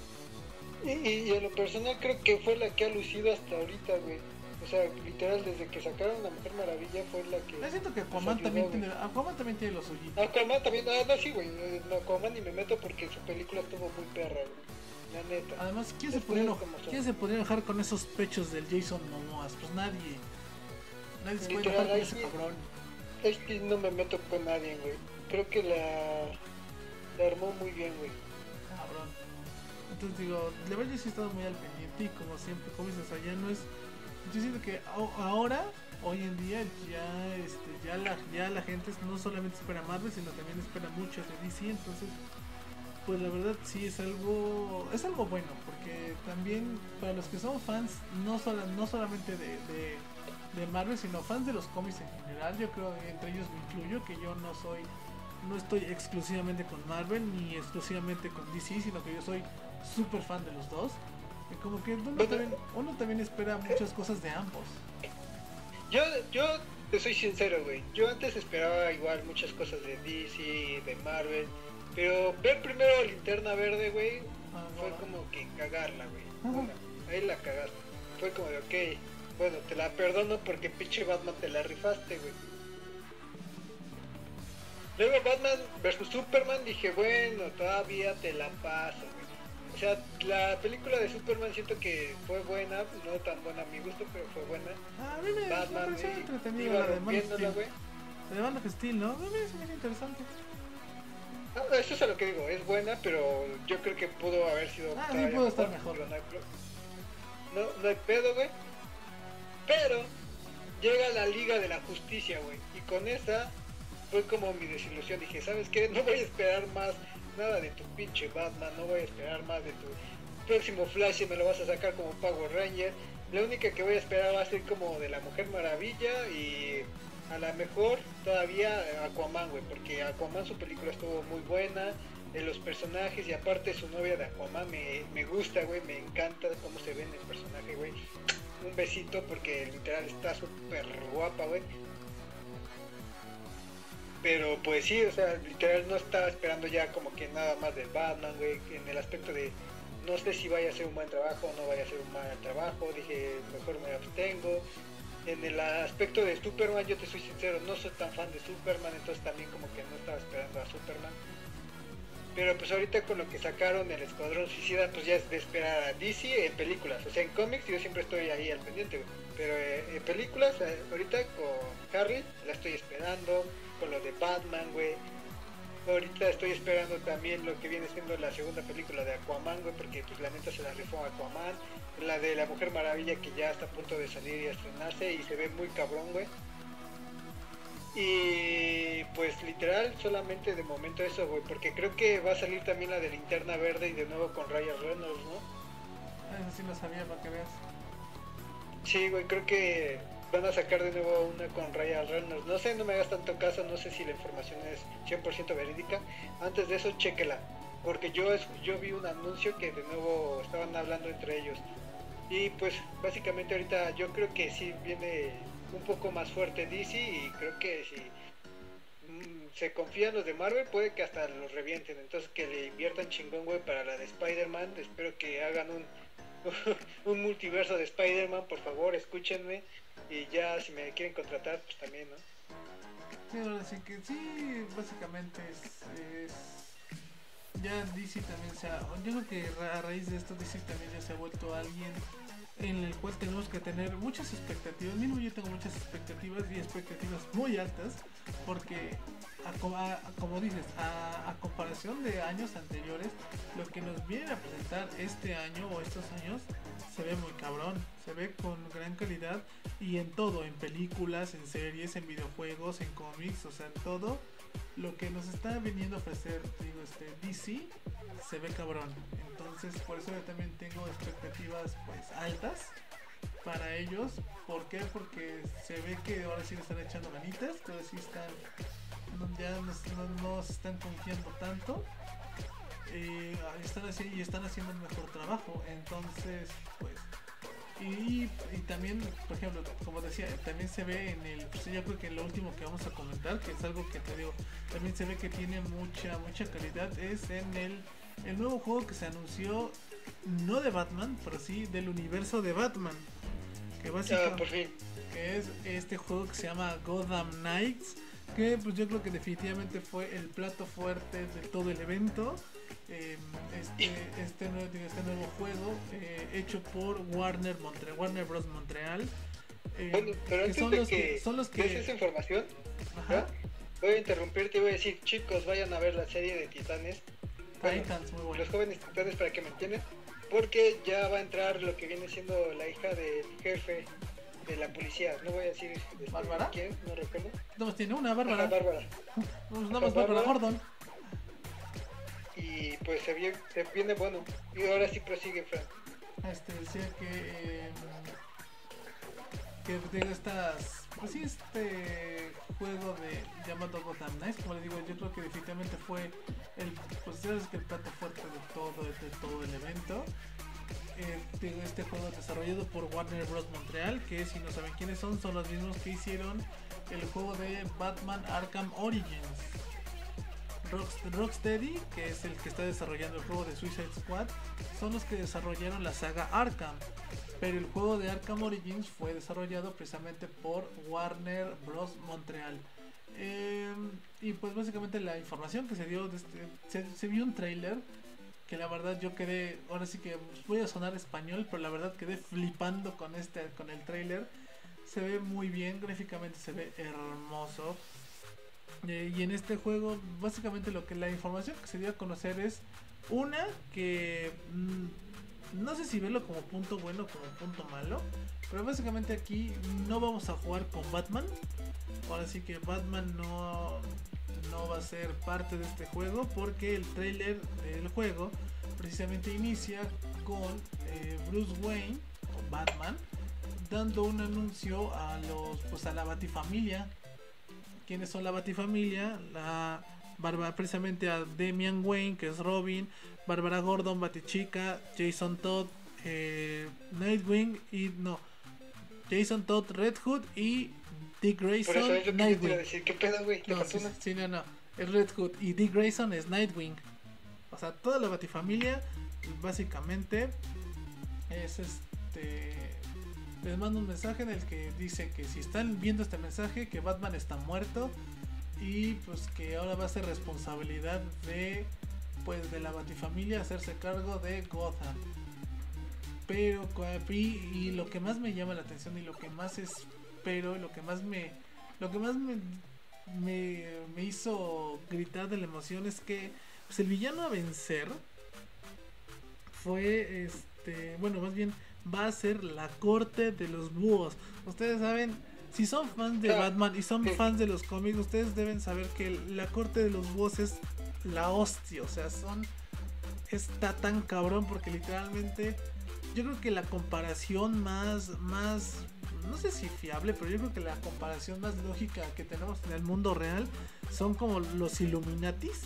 Y, y, a lo personal creo que fue la que ha lucido hasta ahorita, güey. O sea, literal, desde que sacaron La Mujer Maravilla fue la que. Me siento que Aquaman también, tiene, Aquaman también tiene los suyos. Aquaman también, ah, no, sí, güey. No, Aquaman ni me meto porque su película estuvo muy perra, güey. La neta. Además, ¿quién se, podría enojar, ¿quién se podría enojar con esos pechos del Jason Momoa? Pues nadie. Nadie se puede enojar con ese cabrón. Es que no me meto con nadie, güey. Creo que la. La armó muy bien, güey. Cabrón. Entonces digo, la verdad yo sí he estado muy al pendiente y como siempre, como dices, allá no es yo siento que ahora, hoy en día, ya este, ya la, ya la gente no solamente espera Marvel, sino también espera mucho de DC, entonces pues la verdad sí es algo es algo bueno porque también para los que son fans no solo, no solamente de, de, Marvel sino fans de los cómics en general yo creo que entre ellos me incluyo que yo no soy no estoy exclusivamente con Marvel ni exclusivamente con DC sino que yo soy súper fan de los dos como que uno también, uno también espera muchas cosas de ambos. Yo, yo te soy sincero, güey. Yo antes esperaba igual muchas cosas de DC, de Marvel. Pero ver primero Linterna Verde, güey, ah, fue como que cagarla, güey. ahí la cagaste. Fue como de, ok, bueno, te la perdono porque pinche Batman te la rifaste, güey. Luego Batman vs Superman dije, bueno, todavía te la paso, güey. O sea, la película de Superman siento que fue buena, no tan buena a mi gusto, pero fue buena. Ah, a mí me, Batman, pareció entretenida la de Man of Steel. La de Man of Steel, ¿no? A mí me muy interesante. Eso es a lo que digo, es buena, pero yo creo que pudo haber sido. Ah, sí, pudo estar mejor. No hay, no, no hay pedo, güey. Pero llega la Liga de la Justicia, güey. Y con esa fue como mi desilusión. Dije, ¿sabes qué? No voy a esperar más nada de tu pinche Batman, no voy a esperar más de tu próximo Flash y me lo vas a sacar como Power Ranger. La única que voy a esperar va a ser como de la Mujer Maravilla y a lo mejor todavía Aquaman, güey, porque Aquaman su película estuvo muy buena, de los personajes y aparte su novia de Aquaman me, me gusta, güey, me encanta cómo se ve en el personaje, güey. Un besito porque literal está súper guapa, güey. Pero pues sí, o sea, literal no estaba esperando ya como que nada más del Batman, güey, en el aspecto de no sé si vaya a ser un buen trabajo o no vaya a ser un mal trabajo, dije mejor me abstengo. En el aspecto de Superman, yo te soy sincero, no soy tan fan de Superman, entonces también como que no estaba esperando a Superman. Pero pues ahorita con lo que sacaron el Escuadrón Suicida, pues ya es de esperar a DC en películas. O sea, en cómics yo siempre estoy ahí al pendiente, Pero eh, en películas, eh, ahorita con Harry, la estoy esperando. Con lo de Batman, güey. Ahorita estoy esperando también lo que viene siendo la segunda película de Aquaman, güey, porque pues la neta se la rifó Aquaman. La de la Mujer Maravilla que ya está a punto de salir y estrenarse y se ve muy cabrón, güey. Y pues literal, solamente de momento eso, güey, porque creo que va a salir también la de Linterna Verde y de nuevo con Ryan Reynolds, ¿no? Eso sí lo sabía, para que veas. Sí, güey, creo que van a sacar de nuevo una con Ryan Reynolds. No sé, no me hagas tanto caso, no sé si la información es 100% verídica. Antes de eso, chequela, porque yo, yo vi un anuncio que de nuevo estaban hablando entre ellos. Y pues básicamente ahorita yo creo que sí viene un poco más fuerte DC y creo que si mm, se confían los de Marvel puede que hasta los revienten. Entonces que le inviertan chingón, güey, para la de Spider-Man. Espero que hagan un, un multiverso de Spider-Man, por favor, escúchenme. Y ya si me quieren contratar, pues también, ¿no? Sí, ahora sí que sí, básicamente es, ya DC también se ha, yo creo que a raíz de esto DC también ya se ha vuelto alguien en el cual tenemos que tener muchas expectativas. Mismo yo tengo muchas expectativas y expectativas muy altas porque, como dices, a, comparación de años anteriores, lo que nos viene a presentar este año o estos años se ve muy cabrón, se ve con gran calidad y en todo, en películas, en series, en videojuegos, en cómics, o sea, en todo lo que nos está viniendo a ofrecer digo, este, DC se ve cabrón. Entonces por eso yo también tengo expectativas pues altas para ellos. ¿Por qué? Porque se ve que ahora sí le están echando manitas, que sí están, ya no, se están confiando tanto. Eh, están y están haciendo un mejor trabajo. Entonces, pues y, también, por ejemplo, como decía, también se ve en el, pues yo creo que en lo último que vamos a comentar, que es algo que te digo, también se ve que tiene mucha, mucha calidad, es en el, el nuevo juego que se anunció, no de Batman, pero sí del universo de Batman. Que básicamente que es este juego que se llama Gotham Knights, que pues yo creo que definitivamente fue el plato fuerte de todo el evento. Este, este, nuevo, este nuevo juego eh, hecho por Warner Montreal, Warner Bros. Montreal. Eh, bueno, pero antes son, de los que, son los que... esa información, voy a interrumpirte y voy a decir, chicos, vayan a ver la serie de Titanes. Los jóvenes titanes para que me entiendan. Porque ya va a entrar lo que viene siendo la hija del jefe de la policía. No voy a decir este, ¿Bárbara? quién, no recuerdo. No, tiene una, Bárbara. Bárbara. Pues más Bárbara Gordon y pues se viene, se viene bueno. Y ahora sí prosigue, Frank. Este decía que em, que de estas pues sí este juego de llamado Gotham Knights como le digo yo creo que definitivamente fue el pues es que el plato fuerte de todo de todo el evento este, este juego desarrollado por Warner Bros Montreal que si no saben quiénes son son los mismos que hicieron el juego de Batman Arkham Origins Rocksteady, que es el que está desarrollando el juego de Suicide Squad, son los que desarrollaron la saga Arkham. Pero el juego de Arkham Origins fue desarrollado precisamente por Warner Bros. Montreal. Em, y pues básicamente la información que se dio, este, se, vio un trailer que la verdad yo quedé, ahora sí que voy a sonar español, pero la verdad quedé flipando con este, con el trailer. Se ve muy bien, gráficamente se ve hermoso. Eh, y en este juego, básicamente lo que la información que se dio a conocer es una que mm, no sé si verlo como punto bueno o como punto malo, pero básicamente aquí no vamos a jugar con Batman. Ahora sí que Batman no, no va a ser parte de este juego porque el trailer del juego precisamente inicia con eh, Bruce Wayne o Batman dando un anuncio a los pues a la Batifamilia quiénes son la Batifamilia, la Bárbara, precisamente a Damian Wayne, que es Robin, Bárbara Gordon, Batichica, Jason Todd, eh, Nightwing y no, Jason Todd, Red Hood y Dick Grayson, Por eso Nightwing. decir. ¿Qué pedo, güey? ¿Te No, sí, no, no. Es Red Hood y Dick Grayson es Nightwing. O sea, toda la Batifamilia, básicamente, es este. Les mando un mensaje en el que dice que si están viendo este mensaje, que Batman está muerto y pues que ahora va a ser responsabilidad de pues de la Batifamilia hacerse cargo de Gotham. Pero y, y lo que más me llama la atención y lo que más espero, lo que más me lo que más me, me, me hizo gritar de la emoción es que pues, el villano a vencer fue este bueno más bien va a ser la corte de los búhos. Ustedes saben si son fans de Batman y son fans de los cómics ustedes deben saber que la corte de los búhos es la hostia. O sea son está tan cabrón porque literalmente yo creo que la comparación más más no sé si fiable pero yo creo que la comparación más lógica que tenemos en el mundo real son como los Illuminatis.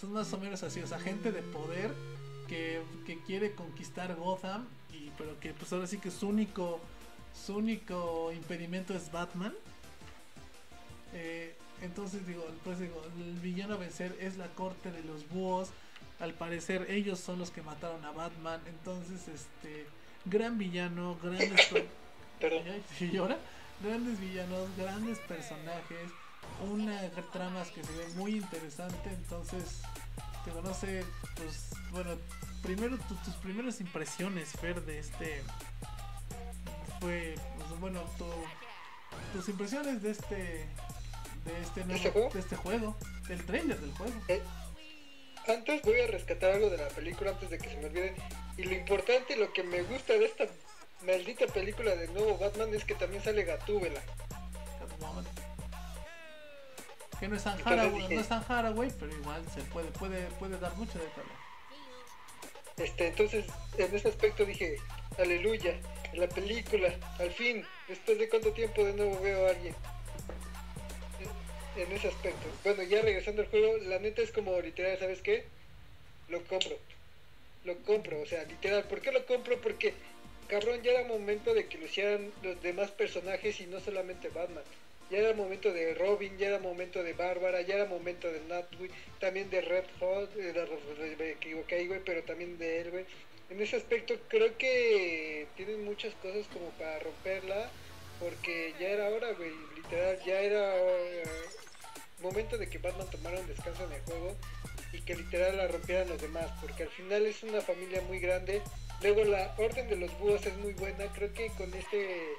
Son más o menos así o sea gente de poder que, que quiere conquistar Gotham pero que pues ahora sí que su único su único impedimento es Batman. Eh, entonces digo pues digo el villano a vencer es la corte de los búhos. Al parecer ellos son los que mataron a Batman. Entonces este gran villano grandes villanos grandes personajes una tramas que se ve muy interesante. Entonces digo no sé pues bueno primero tu- tus primeras impresiones Fer de este fue pues, bueno tu- tus impresiones de este de este nuevo este juego? de este juego del trailer del juego Antes voy a rescatar algo de la película antes de que se me olvide. Y lo importante, lo que me gusta de esta maldita película del nuevo Batman es que también sale Gatúbela. Que no es Haraway, dije- no es San Haraway pero igual se puede puede puede dar mucho de calor Este, entonces, en ese aspecto dije, aleluya, en la película, al fin, después de cuánto tiempo de nuevo veo a alguien. En- ese aspecto. Bueno, ya regresando al juego, la neta es como literal, ¿sabes qué? Lo compro. Lo compro, o sea, literal. ¿Por qué lo compro? Porque, cabrón, ya era momento de que lo los demás personajes y no solamente Batman. Ya era momento de Robin, ya era momento de Bárbara, ya era momento de Nightwing, también de Red Hot, eh, me equivoqué güey, pero también de él, güey. En ese aspecto creo que tienen muchas cosas como para romperla, porque ya era hora, güey, literal, ya era eh, momento de que Batman tomara un descanso en el juego y que literal la rompieran los demás, porque al final es una familia muy grande. Luego la orden de los búhos es muy buena, creo que con este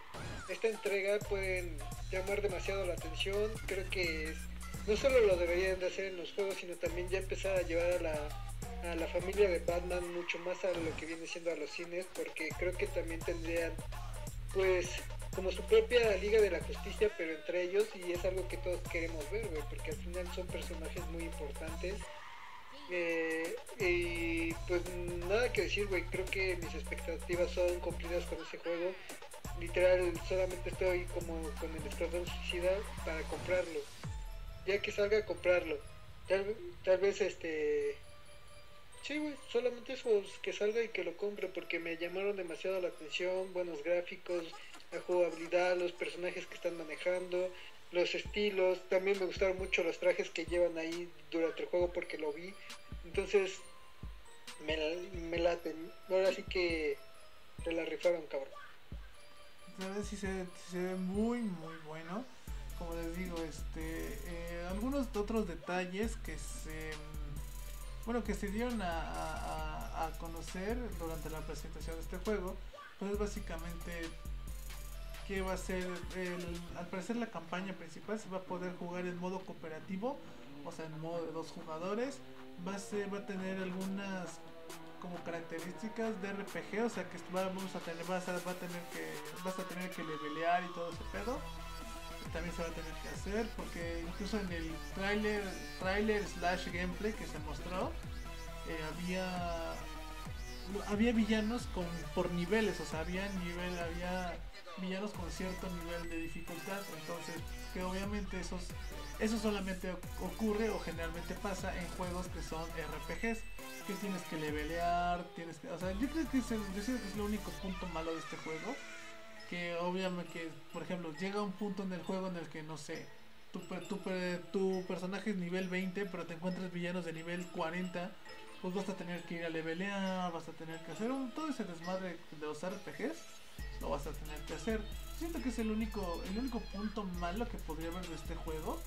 esta entrega pueden llamar demasiado la atención, creo que no solo lo deberían de hacer en los juegos, sino también ya empezar a llevar a la, a la familia de Batman mucho más a lo que viene siendo a los cines, porque creo que también tendrían pues como su propia Liga de la Justicia, pero entre ellos, y es algo que todos queremos ver, porque al final son personajes muy importantes. Eh, y pues nada que decir, güey, creo que mis expectativas son cumplidas con ese juego. Literal, solamente estoy como con el Escuadrón Suicida para comprarlo. Ya que salga, comprarlo. Tal, tal vez este... Sí, güey, solamente eso, que salga y que lo compre porque me llamaron demasiado la atención, buenos gráficos, la jugabilidad, los personajes que están manejando, los estilos, también me gustaron mucho los trajes que llevan ahí durante el juego porque lo vi, entonces me, me laten, ahora sí que se la rifaron, cabrón. La verdad sí se, se ve muy muy bueno. Como les digo, este eh, algunos otros detalles que se bueno que se dieron a, a- a- conocer durante la presentación de este juego, pues es básicamente que va a ser el, al parecer la campaña principal se va a poder jugar en modo cooperativo, o sea en modo de dos jugadores, va a tener algunas como características de RPG, o sea que va- vamos a tener, vas a, va a tener que, vas a tener que levelear y todo ese pedo. También se va a tener que hacer porque incluso en el trailer, trailer slash gameplay que se mostró, eh, había había villanos con por niveles, o sea había nivel, había villanos con cierto nivel de dificultad, entonces que obviamente esos eso solamente oc- ocurre o generalmente pasa en juegos que son RPGs, que tienes que levelear, tienes que, o sea, yo creo que es, el- yo creo que es lo único punto malo de este juego, que obviamente, que, por ejemplo, llega un punto en el juego en el que, no sé, tu, tu, tu personaje es nivel 20, pero te encuentras villanos de nivel 40, pues vas a tener que ir a levelear, vas a tener que hacer un, todo ese desmadre de los RPGs, lo vas a tener que hacer. Siento que es el único, el único punto malo que podría haber de este juego.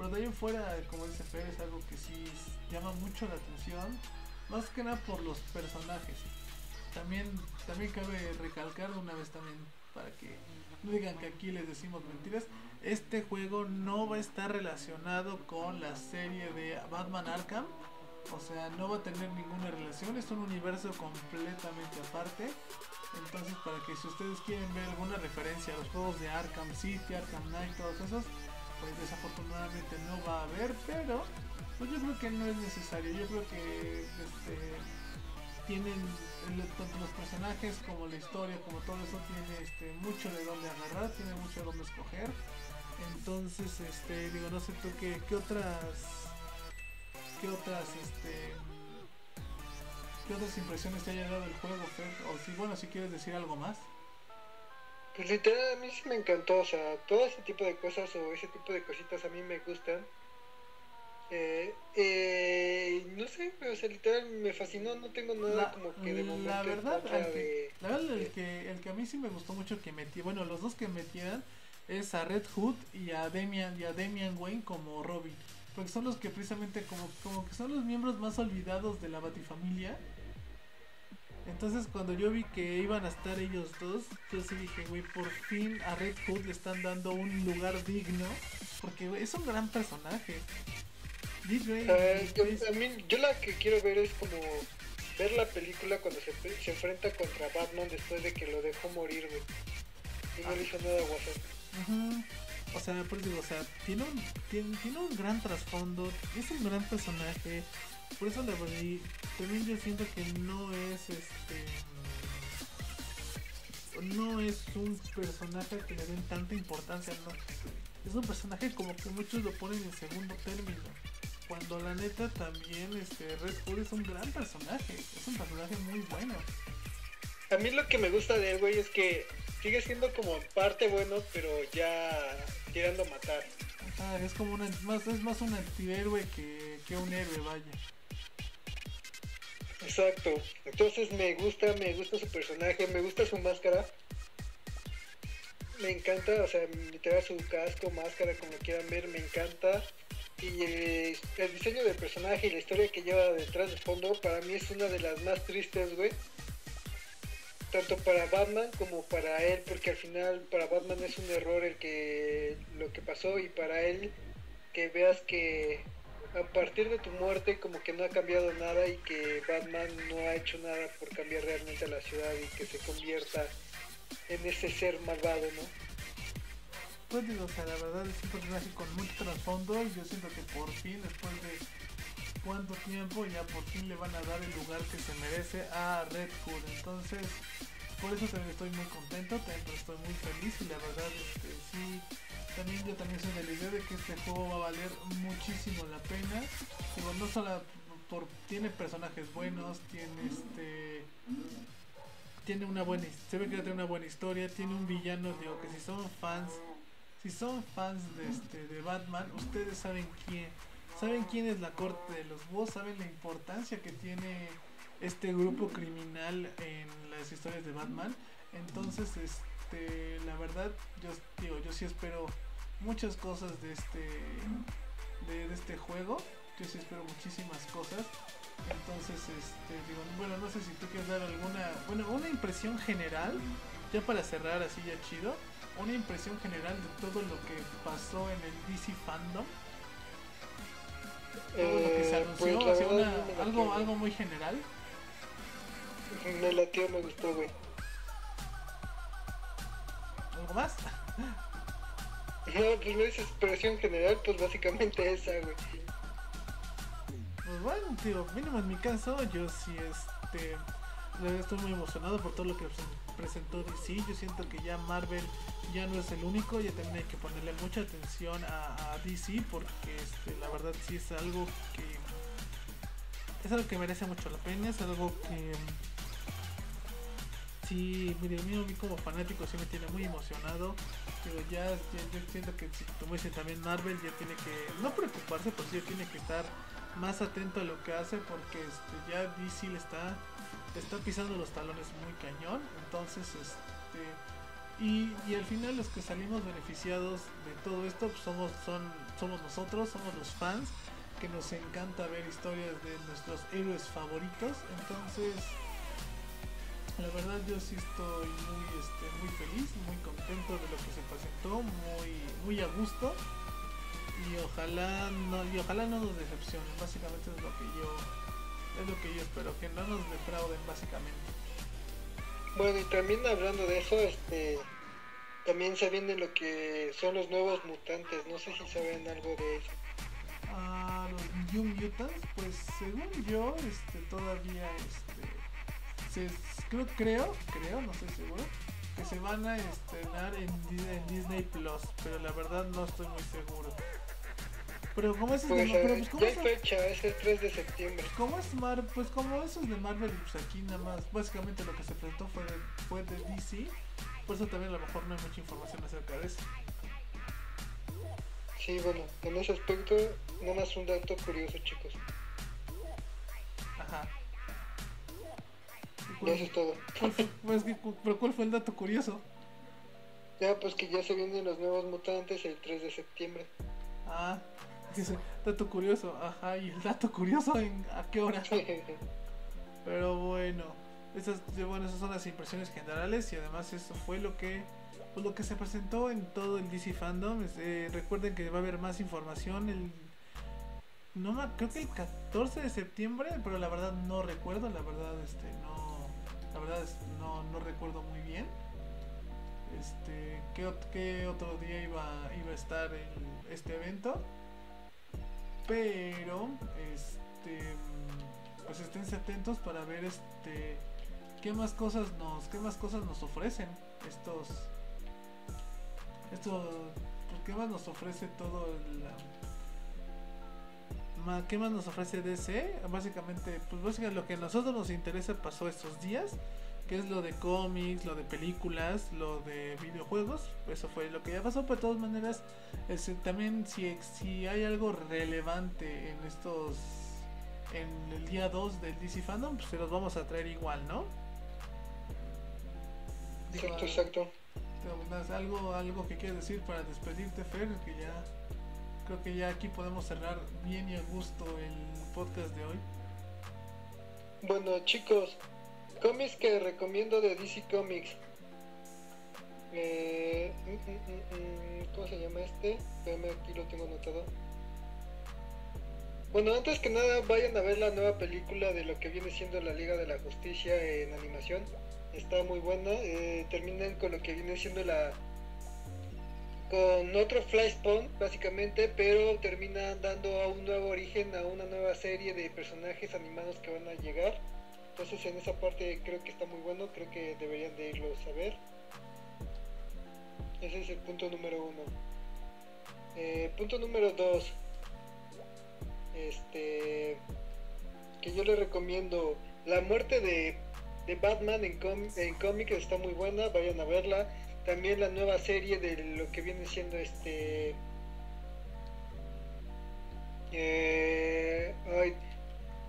Pero de ahí en fuera, como dice Fer, es algo que sí llama mucho la atención. Más que nada por los personajes. También, también cabe recalcar una vez también para que no digan que aquí les decimos mentiras. Este juego no va a estar relacionado con la serie de Batman Arkham. O sea, no va a tener ninguna relación. Es un universo completamente aparte. Entonces, para que si ustedes quieren ver alguna referencia a los juegos de Arkham City, Arkham Knight, todos esos, pues desafortunadamente no va a haber. Pero, pues yo creo que no es necesario. Yo creo que este, tienen tanto los personajes como la historia, como todo eso, tiene este, mucho de dónde agarrar, tiene mucho de dónde escoger. Entonces, este, digo, no sé tú qué, qué otras, qué otras, este, qué otras impresiones te haya dado el juego, Fer? O si, bueno, si quieres decir algo más. Pues literal, a mí sí me encantó, o sea, todo ese tipo de cosas o ese tipo de cositas a mí me gustan. Eh, eh, no sé, o sea, literal me fascinó, no tengo nada como que de momento la verdad, que, la verdad el que, el que a mí sí me gustó mucho que metí, bueno, los dos que metieran es a Red Hood y a Damian y a Damian Wayne como Robin, porque son los que precisamente como, como que son los miembros más olvidados de la Batifamilia. Entonces cuando yo vi que iban a estar ellos dos, yo sí dije, güey, por fin a Red Hood le están dando un lugar digno, porque es un gran personaje. Uh, yo, a mí, yo la que quiero ver es como ver la película cuando se, se enfrenta contra Batman después de que lo dejó morir, güey. Y no le hizo nada a Watson. O sea, por eso digo, o sea, tiene un, tiene, tiene un gran trasfondo, es un gran personaje. Por eso la verdad, también yo siento que no es este no es un personaje que le den tanta importancia, no. Es un personaje como que muchos lo ponen en segundo término. Cuando la neta también este Red Hood es un gran personaje, es un personaje muy bueno. A mí lo que me gusta de él, güey, es que sigue siendo como parte bueno, pero ya tirando a matar. es como una, más, es más un antihéroe que, que un héroe, vaya. Exacto. Entonces me gusta, me gusta su personaje, me gusta su máscara. Me encanta, o sea, literal su casco, máscara, como quieran ver, me encanta y el, diseño del personaje y la historia que lleva detrás de fondo para mí es una de las más tristes, güey. Tanto para Batman como para él, porque al final para Batman es un error el que lo que pasó y para él que veas que a partir de tu muerte como que no ha cambiado nada y que Batman no ha hecho nada por cambiar realmente a la ciudad y que se convierta en ese ser malvado, ¿no? pues digo, o sea, la verdad es un personaje con mucho trasfondo y yo siento que por fin, después de cuánto tiempo, ya por fin le van a dar el lugar que se merece a Red Hood. Entonces, por eso también estoy muy contento, también estoy muy feliz y la verdad es que sí, también yo también soy de la idea de que este juego va a valer muchísimo la pena. Digo, no solo por, tiene personajes buenos, tiene este tiene una buena se ve que tiene una buena historia, tiene un villano, digo que si son fans si son fans de este de Batman, ustedes saben quién saben quién es la corte de los búhos, saben la importancia que tiene este grupo criminal en las historias de Batman. Entonces, este, la verdad, yo digo, yo sí espero muchas cosas de este de, este juego. Yo sí espero muchísimas cosas. Entonces, este, digo, bueno, no sé si tú quieres dar alguna, bueno, una impresión general, ya para cerrar así ya chido una impresión general de todo lo que pasó en el DC Fandom. Todo lo que se eh, anunció, pues, algo, algo muy general. Me latió, me gustó, güey. ¿Algo más? No, pues no es expresión general, pues básicamente esa, güey. Pues bueno, tío, mínimo en mi caso, yo sí, este, estoy muy emocionado por todo lo que presentó DC. Yo siento que ya Marvel ya no es el único, ya también hay que ponerle mucha atención a, DC porque este, la verdad sí es algo que es algo que merece mucho la pena, es algo que sí, mire, a mí, como fanático sí me tiene muy emocionado. Pero ya, yo siento que, como dicen también, Marvel ya tiene que, no preocuparse, pero sí tiene que estar más atento a lo que hace porque este, ya DC le está, está pisando los talones muy cañón. Entonces, este, y, y, al final los que salimos beneficiados de todo esto pues somos, son, somos nosotros, somos los fans que nos encanta ver historias de nuestros héroes favoritos. Entonces, la verdad yo sí estoy muy, este, muy feliz, muy contento de lo que se presentó, muy, muy a gusto y ojalá no, y ojalá no nos decepcionen. Básicamente es lo que yo, es lo que yo espero, que no nos defrauden básicamente. Bueno y también hablando de eso, este, también se viene lo que son los nuevos mutantes. No sé si saben algo de eso. Ah, los Young Mutants, pues según yo, este, todavía, este, creo, creo, creo, no estoy seguro, que se van a estrenar en, en Disney Plus, pero la verdad no estoy muy seguro. Pero como es pues, de, pero, pues, ¿cómo es fecha, es el 3 de septiembre. ¿Cómo es Mar pues como esos de Marvel, pues aquí nada más, básicamente lo que se presentó fue de, fue de DC, por eso también a lo mejor no hay mucha información acerca de eso. Sí, bueno, en ese aspecto, nada más un dato curioso, chicos. Ajá. Y eso es todo. pues, ¿Pero cuál fue el dato curioso? Ya, pues que ya se vienen los nuevos mutantes el 3 de septiembre. Ah, dice, dato curioso, ajá, y el dato curioso en a qué hora. Pero bueno, esas, bueno, esas son las impresiones generales y además eso fue lo que pues lo que se presentó en todo el DC Fandom. Eh, recuerden que va a haber más información el no creo que el 14 de septiembre, pero la verdad no recuerdo, la verdad este no verdad no, no recuerdo muy bien. Este, ¿qué, qué otro día iba, iba a estar el, este evento? Pero este pues estén atentos para ver este qué más cosas nos qué más cosas nos ofrecen estos esto, pues, ¿qué más nos ofrece todo el... ¿Qué más nos ofrece DC? Básicamente, pues básicamente lo que a nosotros nos interesa pasó estos días, que es lo de cómics, lo de películas, lo de videojuegos, eso fue lo que ya pasó, pero de todas maneras, también si, si hay algo relevante en estos, en el día 2 del DC Fandom, pues se los vamos a traer igual, ¿no? exacto, exacto algo, algo que quieras decir para despedirte, Fer, que ya creo que ya aquí podemos cerrar bien y a gusto el podcast de hoy. Bueno, chicos, cómics que recomiendo de DC Comics. Eh, mm, mm, mm, ¿Cómo se llama este? Espérame, aquí lo tengo anotado. Bueno, antes que nada, vayan a ver la nueva película de lo que viene siendo la Liga de la Justicia en animación está muy buena. Eh, terminan con lo que viene siendo la. Con otro Flashpoint, básicamente, pero terminan dando a un nuevo origen a una nueva serie de personajes animados que van a llegar. Entonces, en esa parte creo que está muy bueno, creo que deberían de irlos a ver. Ese es el punto número uno. Eh, punto número dos. Este. Que yo les recomiendo. La muerte de de Batman en, en cómics está muy buena, vayan a verla. También la nueva serie de lo que viene siendo este... Eh,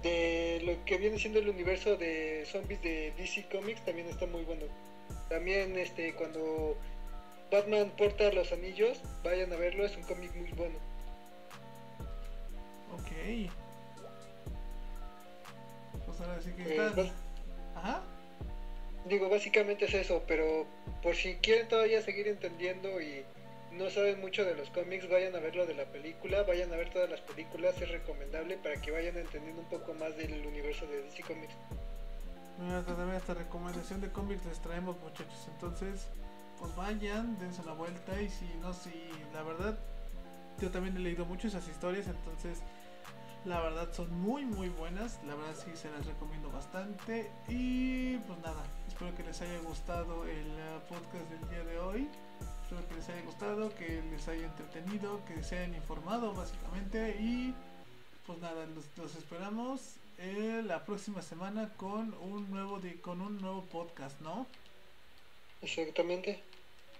de lo que viene siendo el universo de zombies de DC Comics también está muy bueno. También este cuando Batman porta los anillos, vayan a verlo, es un cómic muy bueno. Ok. Pues ahora sí que eh, Digo, básicamente es eso, pero por si quieren todavía seguir entendiendo y no saben mucho de los cómics, vayan a ver lo de la película, vayan a ver todas las películas, es recomendable para que vayan entendiendo un poco más del universo de DC Comics. Mira, también esta recomendación de cómics les traemos muchachos, entonces pues vayan, dense una vuelta y si no, si la verdad yo también he leído mucho esas historias, entonces la verdad son muy muy buenas, la verdad sí se las recomiendo bastante. Y pues nada, espero que les haya gustado el eh, podcast del día de hoy. Espero que les haya gustado, que les haya entretenido, que se hayan informado básicamente. Y pues nada, los, esperamos eh, la próxima semana con un nuevo con un nuevo podcast, ¿no? Exactamente.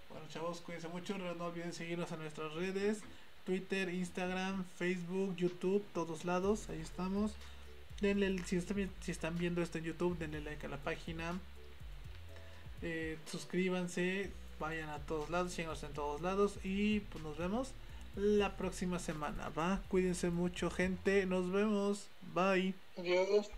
Bueno, chavos, cuídense mucho. No olviden seguirnos en nuestras redes: Twitter, Instagram, Facebook, YouTube, todos lados. Ahí estamos. Denle, si están, si están viendo esto en YouTube, denle like a la página. Eh, suscríbanse, vayan a todos lados, síganos en todos lados y pues nos vemos la próxima semana, ¿va? Cuídense mucho, gente. Nos vemos. Bye. Adiós.